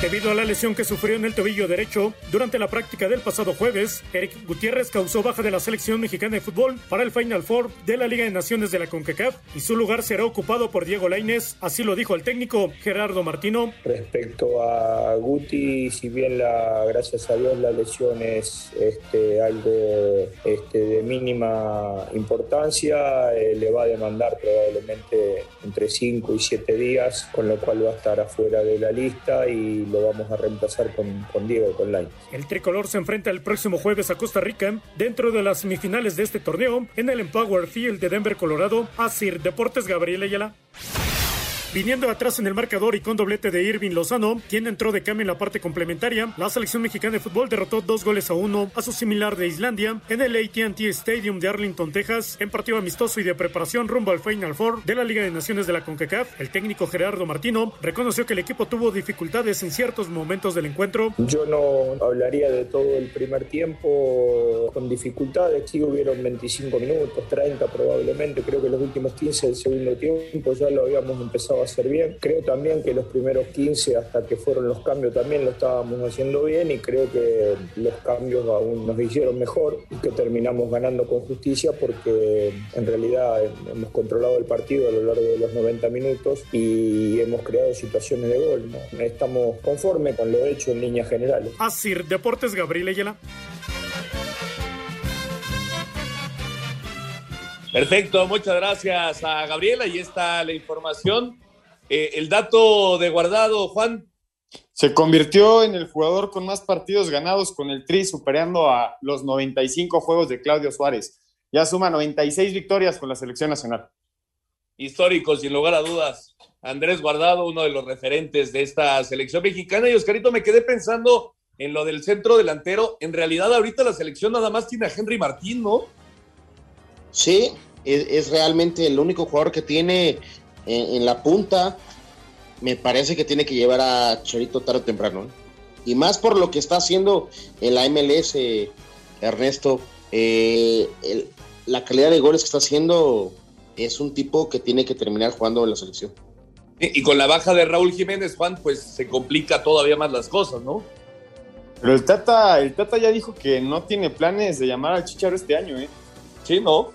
Debido a la lesión que sufrió en el tobillo derecho durante la práctica del pasado jueves, Eric Gutiérrez causó baja de la selección mexicana de fútbol para el Final Four de la Liga de Naciones de la CONCACAF y su lugar será ocupado por Diego Lainez, así lo dijo el técnico Gerardo Martino. Respecto a Guti, si bien la, gracias a Dios la lesión es este, algo este, de mínima importancia, eh, le va a demandar probablemente entre 5 y 7 días, con lo cual va a estar afuera de la lista y lo vamos a reemplazar con, con Diego, con. El tricolor se enfrenta el próximo jueves a Costa Rica dentro de las semifinales de este torneo en el Empower Field de Denver, Colorado. Asir Deportes Gabriel Ayala. Viniendo atrás en el marcador y con doblete de Irving Lozano, quien entró de cambio en la parte complementaria, la selección mexicana de fútbol derrotó dos goles a uno a su similar de Islandia en el AT&T Stadium de Arlington, Texas, en partido amistoso y de preparación rumbo al Final Four de la Liga de Naciones de la CONCACAF. El técnico Gerardo Martino reconoció que el equipo tuvo dificultades en ciertos momentos del encuentro. Yo no hablaría de todo el primer tiempo con dificultades, sí hubieron 25 minutos, 30 probablemente, creo que los últimos 15 del segundo tiempo ya lo habíamos empezado a hacer bien. Creo también que los primeros 15 hasta que fueron los cambios también lo estábamos haciendo bien y creo que los cambios aún nos hicieron mejor y que terminamos ganando con justicia porque en realidad hemos controlado el partido a lo largo de los 90 minutos y hemos creado situaciones de gol. ¿no? Estamos conformes con lo hecho en líneas generales. Así, Deportes Gabriel Ayala. Perfecto, muchas gracias a Gabriela. Ahí está la información. Eh, el dato de guardado, Juan. Se convirtió en el jugador con más partidos ganados con el Tri, superando a los 95 juegos de Claudio Suárez. Ya suma 96 victorias con la selección nacional. Histórico, sin lugar a dudas. Andrés Guardado, uno de los referentes de esta selección mexicana. Y Oscarito, me quedé pensando en lo del centro delantero. En realidad, ahorita la selección nada más tiene a Henry Martín, ¿no? Sí, es, realmente el único jugador que tiene en, la punta. Me parece que tiene que llevar a Chorito tarde o temprano. ¿eh? Y más por lo que está haciendo en la MLS, Ernesto. Eh, la calidad de goles que está haciendo es un tipo que tiene que terminar jugando en la selección. Y, con la baja de Raúl Jiménez, Juan, pues se complica todavía más las cosas, ¿no? Pero el Tata, el Tata ya dijo que no tiene planes de llamar al Chicharo este año, ¿eh? Sí, ¿no?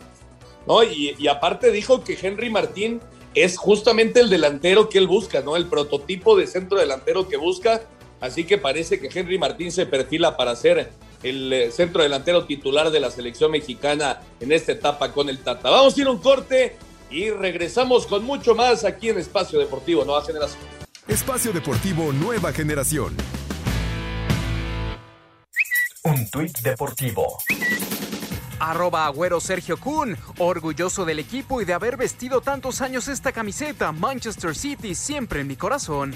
¿no? Y, aparte dijo que Henry Martín es justamente el delantero que él busca, ¿no? El prototipo de centro delantero que busca. Así que parece que Henry Martín se perfila para ser el eh, centro delantero titular de la selección mexicana en esta etapa con el Tata. Vamos a ir a un corte y regresamos con mucho más aquí en Espacio Deportivo Nueva Generación. Espacio Deportivo Nueva Generación. Un tuit deportivo arroba agüero Sergio Kun, orgulloso del equipo y de haber vestido tantos años esta camiseta, Manchester City siempre en mi corazón.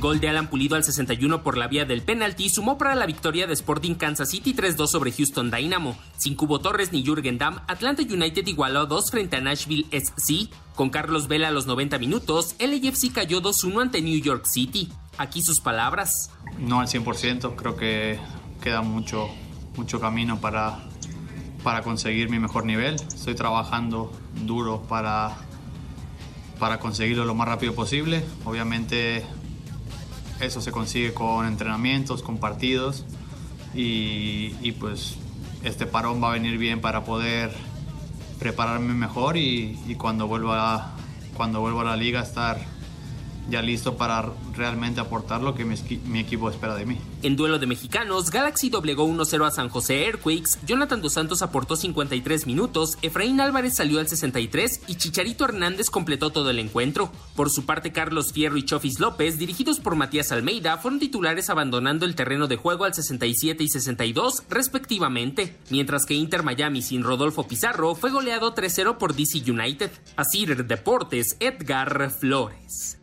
Gol de Alan Pulido al 61 por la vía del penalti sumó para la victoria de Sporting Kansas City 3-2 sobre Houston Dynamo. Sin Cubo Torres ni Jürgen Damm, Atlanta United igualó 2 frente a Nashville SC. Con Carlos Vela a los 90 minutos, LAFC cayó 2-1 ante New York City. Aquí sus palabras. No al 100%, creo que queda mucho, mucho camino para, para conseguir mi mejor nivel. Estoy trabajando duro para, para conseguirlo lo más rápido posible. Obviamente eso se consigue con entrenamientos, con partidos y, pues este parón va a venir bien para poder prepararme mejor y, y cuando vuelva cuando vuelva a la liga estar ya listo para realmente aportar lo que mi, equipo espera de mí. En duelo de mexicanos, Galaxy doblegó 1-0 a San José Airquakes, Jonathan Dos Santos aportó 53 minutos, Efraín Álvarez salió al 63 y Chicharito Hernández completó todo el encuentro. Por su parte, Carlos Fierro y Chofis López, dirigidos por Matías Almeida, fueron titulares abandonando el terreno de juego al 67 y 62 respectivamente, mientras que Inter Miami sin Rodolfo Pizarro fue goleado 3-0 por DC United. Así Deportes, Edgar Flores.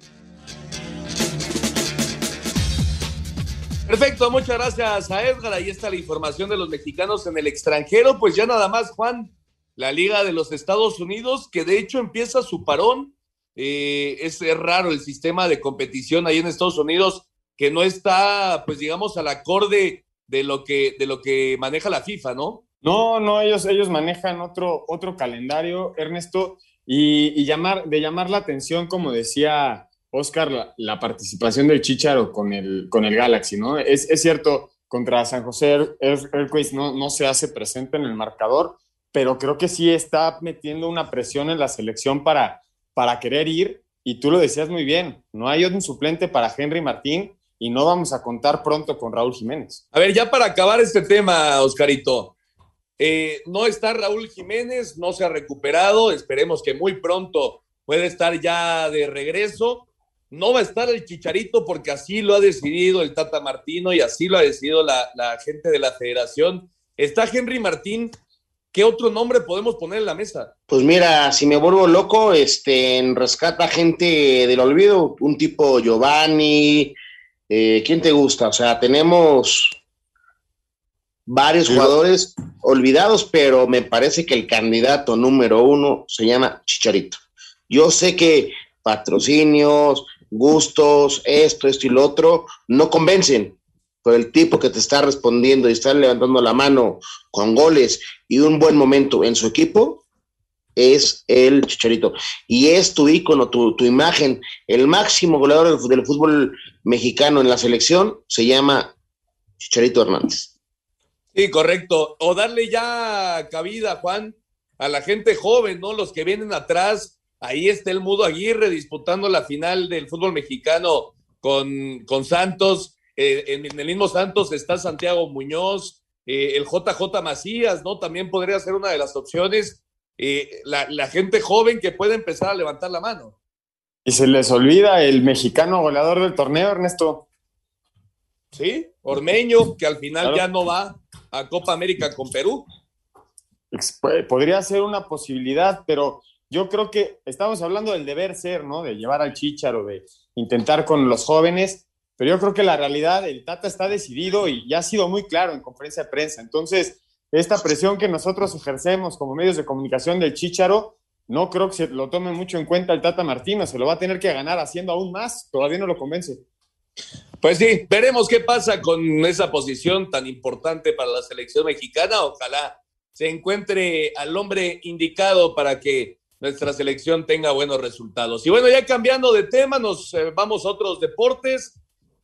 Perfecto, muchas gracias a Edgar. Ahí está la información de los mexicanos en el extranjero. Pues ya nada más, Juan, la Liga de los Estados Unidos, que de hecho empieza su parón. Eh, es, raro el sistema de competición ahí en Estados Unidos que no está, pues digamos, al acorde de lo que, de lo que maneja la FIFA, ¿no? No, no, ellos, ellos manejan otro, otro calendario, Ernesto, y, y llamar, de llamar la atención, como decía Oscar, la, participación del Chicharo con el, con el Galaxy, ¿no? Es, cierto, contra San José Earthquakes no, no se hace presente en el marcador, pero creo que sí está metiendo una presión en la selección para, para querer ir. Y tú lo decías muy bien, no hay un suplente para Henry Martín y no vamos a contar pronto con Raúl Jiménez. A ver, ya para acabar este tema, Oscarito, eh, no está Raúl Jiménez, no se ha recuperado, esperemos que muy pronto pueda estar ya de regreso. No va a estar el Chicharito porque así lo ha decidido el Tata Martino y así lo ha decidido la, gente de la federación. Está Henry Martín, ¿qué otro nombre podemos poner en la mesa? Pues mira, si me vuelvo loco, este, en rescata gente del olvido, un tipo Giovanni, eh, ¿quién te gusta? O sea, tenemos varios jugadores olvidados, pero me parece que el candidato número uno se llama Chicharito. Yo sé que patrocinios, gustos, esto, esto y lo otro, no convencen, pero el tipo que te está respondiendo y está levantando la mano con goles y un buen momento en su equipo es el Chicharito. Y es tu ícono, tu, tu imagen, el máximo goleador del, del fútbol mexicano en la selección se llama Chicharito Hernández. Sí, correcto. O darle ya cabida, Juan, a la gente joven, ¿no? Los que vienen atrás. Ahí está el Mudo Aguirre disputando la final del fútbol mexicano con, con Santos. Eh, en, en el mismo Santos está Santiago Muñoz, eh, el JJ Macías, ¿no? También podría ser una de las opciones. Eh, la, la gente joven que puede empezar a levantar la mano. Y se les olvida el mexicano goleador del torneo, Ernesto. Sí, Ormeño, que al final Claro. ya no va a Copa América con Perú. Podría ser una posibilidad, pero yo creo que estamos hablando del deber ser, ¿no? De llevar al chícharo, de intentar con los jóvenes, pero yo creo que la realidad, el Tata está decidido y ya ha sido muy claro en conferencia de prensa. Entonces, esta presión que nosotros ejercemos como medios de comunicación del chícharo, no creo que se lo tome mucho en cuenta el Tata Martino, se lo va a tener que ganar haciendo aún más, todavía no lo convence. Pues sí, veremos qué pasa con esa posición tan importante para la selección mexicana. Ojalá se encuentre al hombre indicado para que nuestra selección tenga buenos resultados. Y bueno, ya cambiando de tema, nos eh, vamos a otros deportes.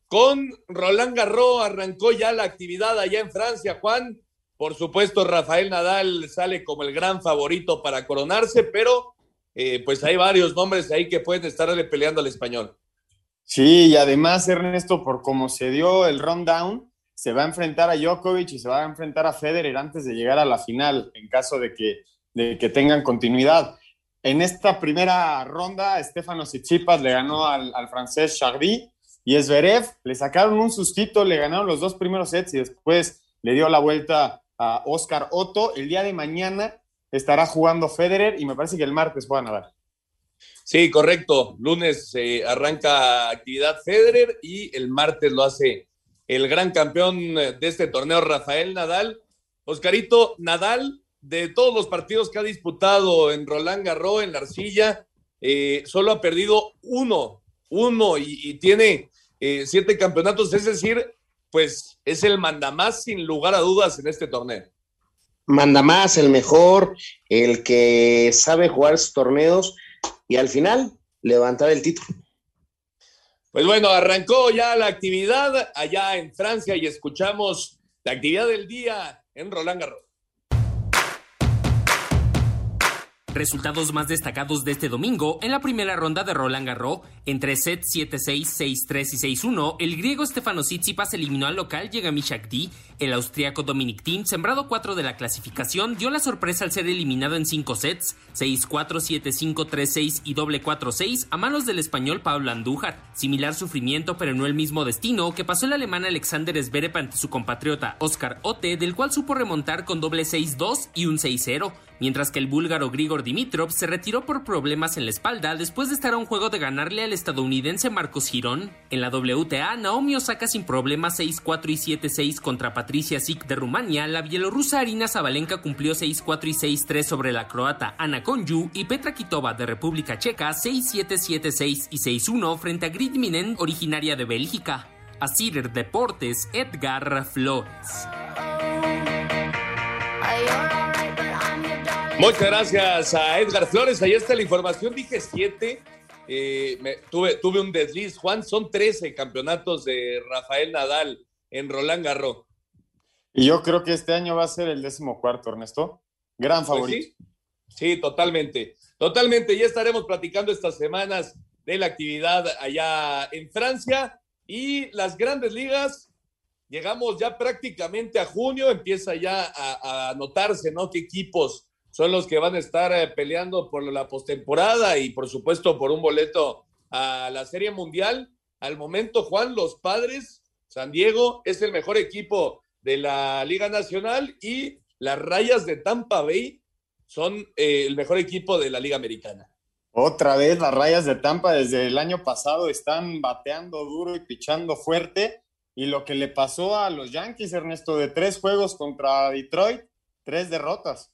Con Roland Garros arrancó ya la actividad allá en Francia, Juan. Por supuesto, Rafael Nadal sale como el gran favorito para coronarse, pero eh, pues hay varios nombres ahí que pueden estarle peleando al español. Sí, y además, Ernesto, por cómo se dio el rundown, se va a enfrentar a Djokovic y se va a enfrentar a Federer antes de llegar a la final, en caso de que, de que tengan continuidad. En esta primera ronda, Stefano Tsitsipas le ganó al, francés Chardy y Zverev le sacaron un sustito, le ganaron los dos primeros sets y después le dio la vuelta a Oscar Otto. El día de mañana estará jugando Federer y me parece que el martes juega Nadal. Sí, correcto. Lunes eh, arranca actividad Federer y el martes lo hace el gran campeón de este torneo, Rafael Nadal. Oscarito, Nadal, de todos los partidos que ha disputado en Roland Garros, en la arcilla, eh, solo ha perdido uno, uno y, y tiene eh, siete campeonatos, es decir, pues es el mandamás sin lugar a dudas en este torneo. Manda más, el mejor, el que sabe jugar sus torneos y al final levantar el título. Pues bueno, arrancó ya la actividad allá en Francia y escuchamos la actividad del día en Roland Garros. Resultados más destacados de este domingo en la primera ronda de Roland Garros, entre sets 7-6, 6-3 y 6-1, el griego Stefano Tsitsipas eliminó al local Yegami Shakti, el austriaco Dominic Thiem, sembrado 4 de la clasificación, dio la sorpresa al ser eliminado en 5 sets, 6-4, 7-5, 3-6 y doble 4-6 a manos del español Pablo Andújar. Similar sufrimiento pero no el mismo destino que pasó el alemán Alexander Zverev ante su compatriota Oscar Ote, del cual supo remontar con doble 6-2 y un 6-0, mientras que el búlgaro Grigor Dimitrov se retiró por problemas en la espalda después de estar a un juego de ganarle al estadounidense Marcos Girón. En la WTA, Naomi Osaka sin problemas 6-4 y 7-6 contra Patricia Sik de Rumania, la bielorrusa Arina Zabalenka cumplió 6-4 y 6-3 sobre la croata Ana Konju y Petra Kitova de República Checa 6-7, 7-6 y 6-1 frente a Grid Minen, originaria de Bélgica. A Cider Deportes, Edgar Flores. Muchas gracias a Edgar Flores. Ahí está la información. Dije siete. Eh, me- tuve, tuve un desliz. Juan, son 13 campeonatos de Rafael Nadal en Roland Garros. Y yo creo que este año va a ser el décimo cuarto, Ernesto. Gran Pues favorito. sí. Sí, totalmente. Totalmente. Ya estaremos platicando estas semanas de la actividad allá en Francia y las grandes ligas. Llegamos ya prácticamente a junio, empieza ya a, a notarse, ¿no? ¿Qué equipos son los que van a estar eh, peleando por la postemporada y, por supuesto, por un boleto a la Serie Mundial? Al momento, Juan, los padres, San Diego es el mejor equipo de la Liga Nacional y las rayas de Tampa Bay son eh, el mejor equipo de la Liga Americana. Otra vez las rayas de Tampa desde el año pasado están bateando duro y pichando fuerte. Y lo que le pasó a los Yankees, Ernesto, de tres juegos contra Detroit, tres derrotas.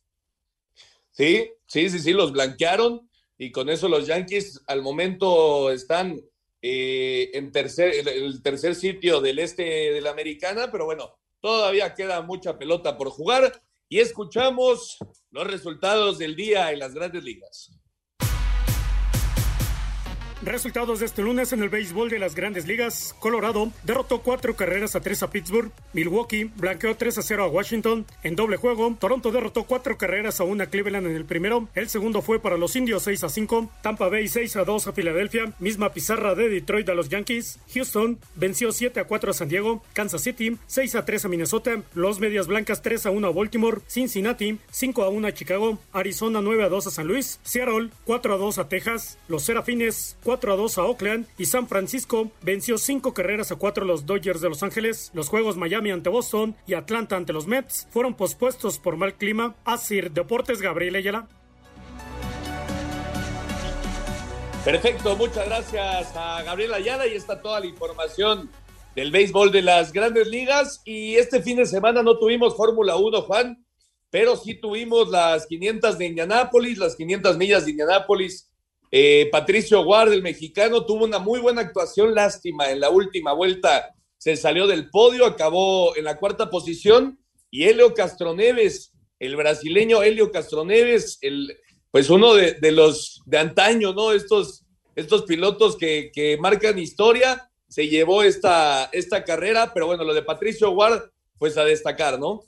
Sí, sí, sí, sí, los blanquearon y con eso los Yankees al momento están eh, en tercer, el tercer sitio del este de la americana, pero bueno, todavía queda mucha pelota por jugar y escuchamos los resultados del día en las grandes ligas. Resultados de este lunes en el béisbol de las grandes ligas. Colorado derrotó cuatro carreras a tres a Pittsburgh. Milwaukee blanqueó 3 a 0 a Washington. En doble juego, Toronto derrotó cuatro carreras a una a Cleveland en el primero. El segundo fue para los indios 6 a 5. Tampa Bay 6 a 2 a Filadelfia. Misma pizarra de Detroit a los Yankees. Houston venció 7 a 4 a San Diego. Kansas City 6 a 3 a Minnesota. Los Medias Blancas 3 a 1 a Baltimore. Cincinnati 5 a 1 a Chicago. Arizona 9 a 2 a San Luis. Seattle 4 a 2 a Texas. Los Serafines 4 a 2 a Oakland y San Francisco venció 5 carreras a 4 a los Dodgers de Los Ángeles. Los juegos Miami ante Boston y Atlanta ante los Mets fueron pospuestos por mal clima. Asir Deportes Gabriel Ayala. Perfecto, muchas gracias a Gabriel Ayala y está toda la información del béisbol de las grandes ligas. Y este fin de semana no tuvimos Fórmula 1, Juan, pero sí tuvimos las 500 de Indianápolis, las 500 millas de Indianápolis eh, Patricio Guard, el mexicano, tuvo una muy buena actuación, lástima, en la última vuelta se salió del podio, acabó en la cuarta posición, y Helio Castroneves, el brasileño Helio Castroneves, el, pues uno de, los de antaño, ¿no? Estos, estos pilotos que, que, marcan historia, se llevó esta, esta carrera, pero bueno, lo de Patricio Guard, pues a destacar, ¿no?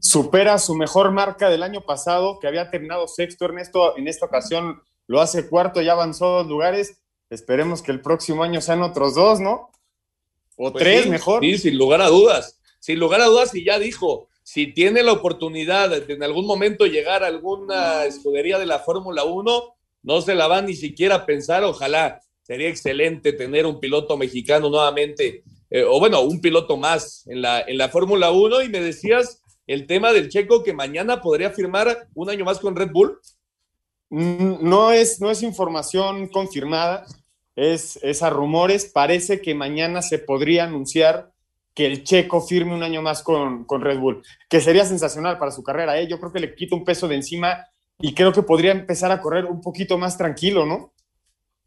Supera su mejor marca del año pasado, que había terminado sexto, Ernesto, en esta ocasión lo hace cuarto, ya avanzó dos lugares. Esperemos que el próximo año sean otros dos, ¿no? O pues tres, mejor. Sí, sin lugar a dudas. Sin lugar a dudas, y ya dijo, si tiene la oportunidad de en algún momento llegar a alguna escudería de la Fórmula 1, no se la va ni siquiera a pensar. Ojalá sería excelente tener un piloto mexicano nuevamente, eh, o bueno, un piloto más en la, en la Fórmula 1. Y me decías el tema del checo que mañana podría firmar un año más con Red Bull. Mm, no es, no es información confirmada, es, es a rumores. Parece que mañana se podría anunciar que el checo firme un año más con, con Red Bull, que sería sensacional para su carrera. ¿eh? Yo creo que le quita un peso de encima y creo que podría empezar a correr un poquito más tranquilo, ¿no?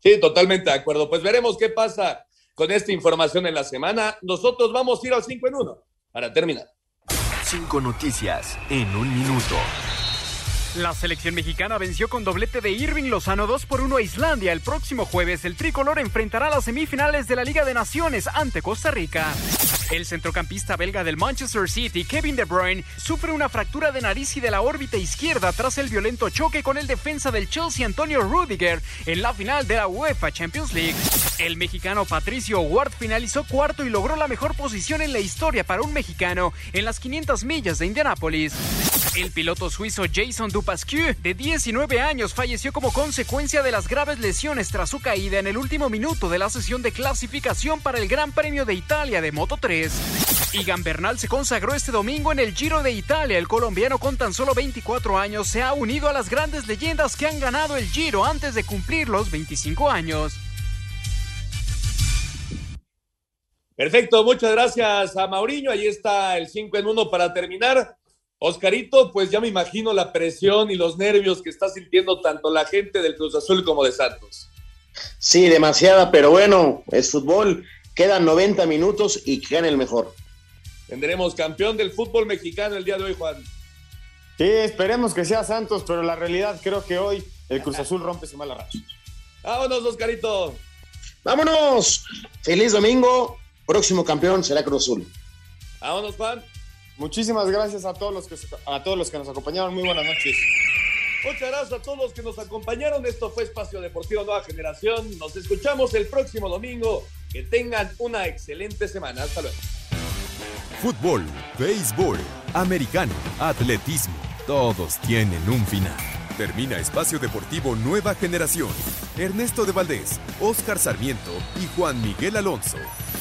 Sí, totalmente de acuerdo. Pues veremos qué pasa con esta información en la semana. Nosotros vamos a ir al 5 en 1 para terminar. Cinco noticias en un minuto. La selección mexicana venció con doblete de Irving Lozano 2 por 1 a Islandia. El próximo jueves el tricolor enfrentará las semifinales de la Liga de Naciones ante Costa Rica. El centrocampista belga del Manchester City, Kevin De Bruyne, sufre una fractura de nariz y de la órbita izquierda tras el violento choque con el defensa del Chelsea, Antonio Rudiger, en la final de la UEFA Champions League. El mexicano Patricio Ward finalizó cuarto y logró la mejor posición en la historia para un mexicano en las 500 millas de Indianápolis. El piloto suizo Jason Dupasquieu, de 19 años, falleció como consecuencia de las graves lesiones tras su caída en el último minuto de la sesión de clasificación para el Gran Premio de Italia de Moto 3. Igan Bernal se consagró este domingo en el Giro de Italia. El colombiano con tan solo 24 años se ha unido a las grandes leyendas que han ganado el Giro antes de cumplir los 25 años. Perfecto, muchas gracias a Mauriño. Ahí está el 5 en 1 para terminar. Oscarito, pues ya me imagino la presión y los nervios que está sintiendo tanto la gente del Cruz Azul como de Santos. Sí, demasiada, pero bueno, es fútbol. Quedan 90 minutos y que gane el mejor. Tendremos campeón del fútbol mexicano el día de hoy, Juan. Sí, esperemos que sea Santos, pero la realidad creo que hoy el Cruz Azul rompe su mala racha. Vámonos, Oscarito. Vámonos. Feliz domingo. Próximo campeón será Cruz Azul. Vámonos, Juan. Muchísimas gracias a todos los que a todos los que nos acompañaron. Muy buenas noches. Muchas gracias a todos los que nos acompañaron. Esto fue Espacio Deportivo Nueva Generación. Nos escuchamos el próximo domingo. Que tengan una excelente semana. Hasta luego. Fútbol, béisbol, americano, atletismo. Todos tienen un final. Termina Espacio Deportivo Nueva Generación. Ernesto de Valdés, Oscar Sarmiento y Juan Miguel Alonso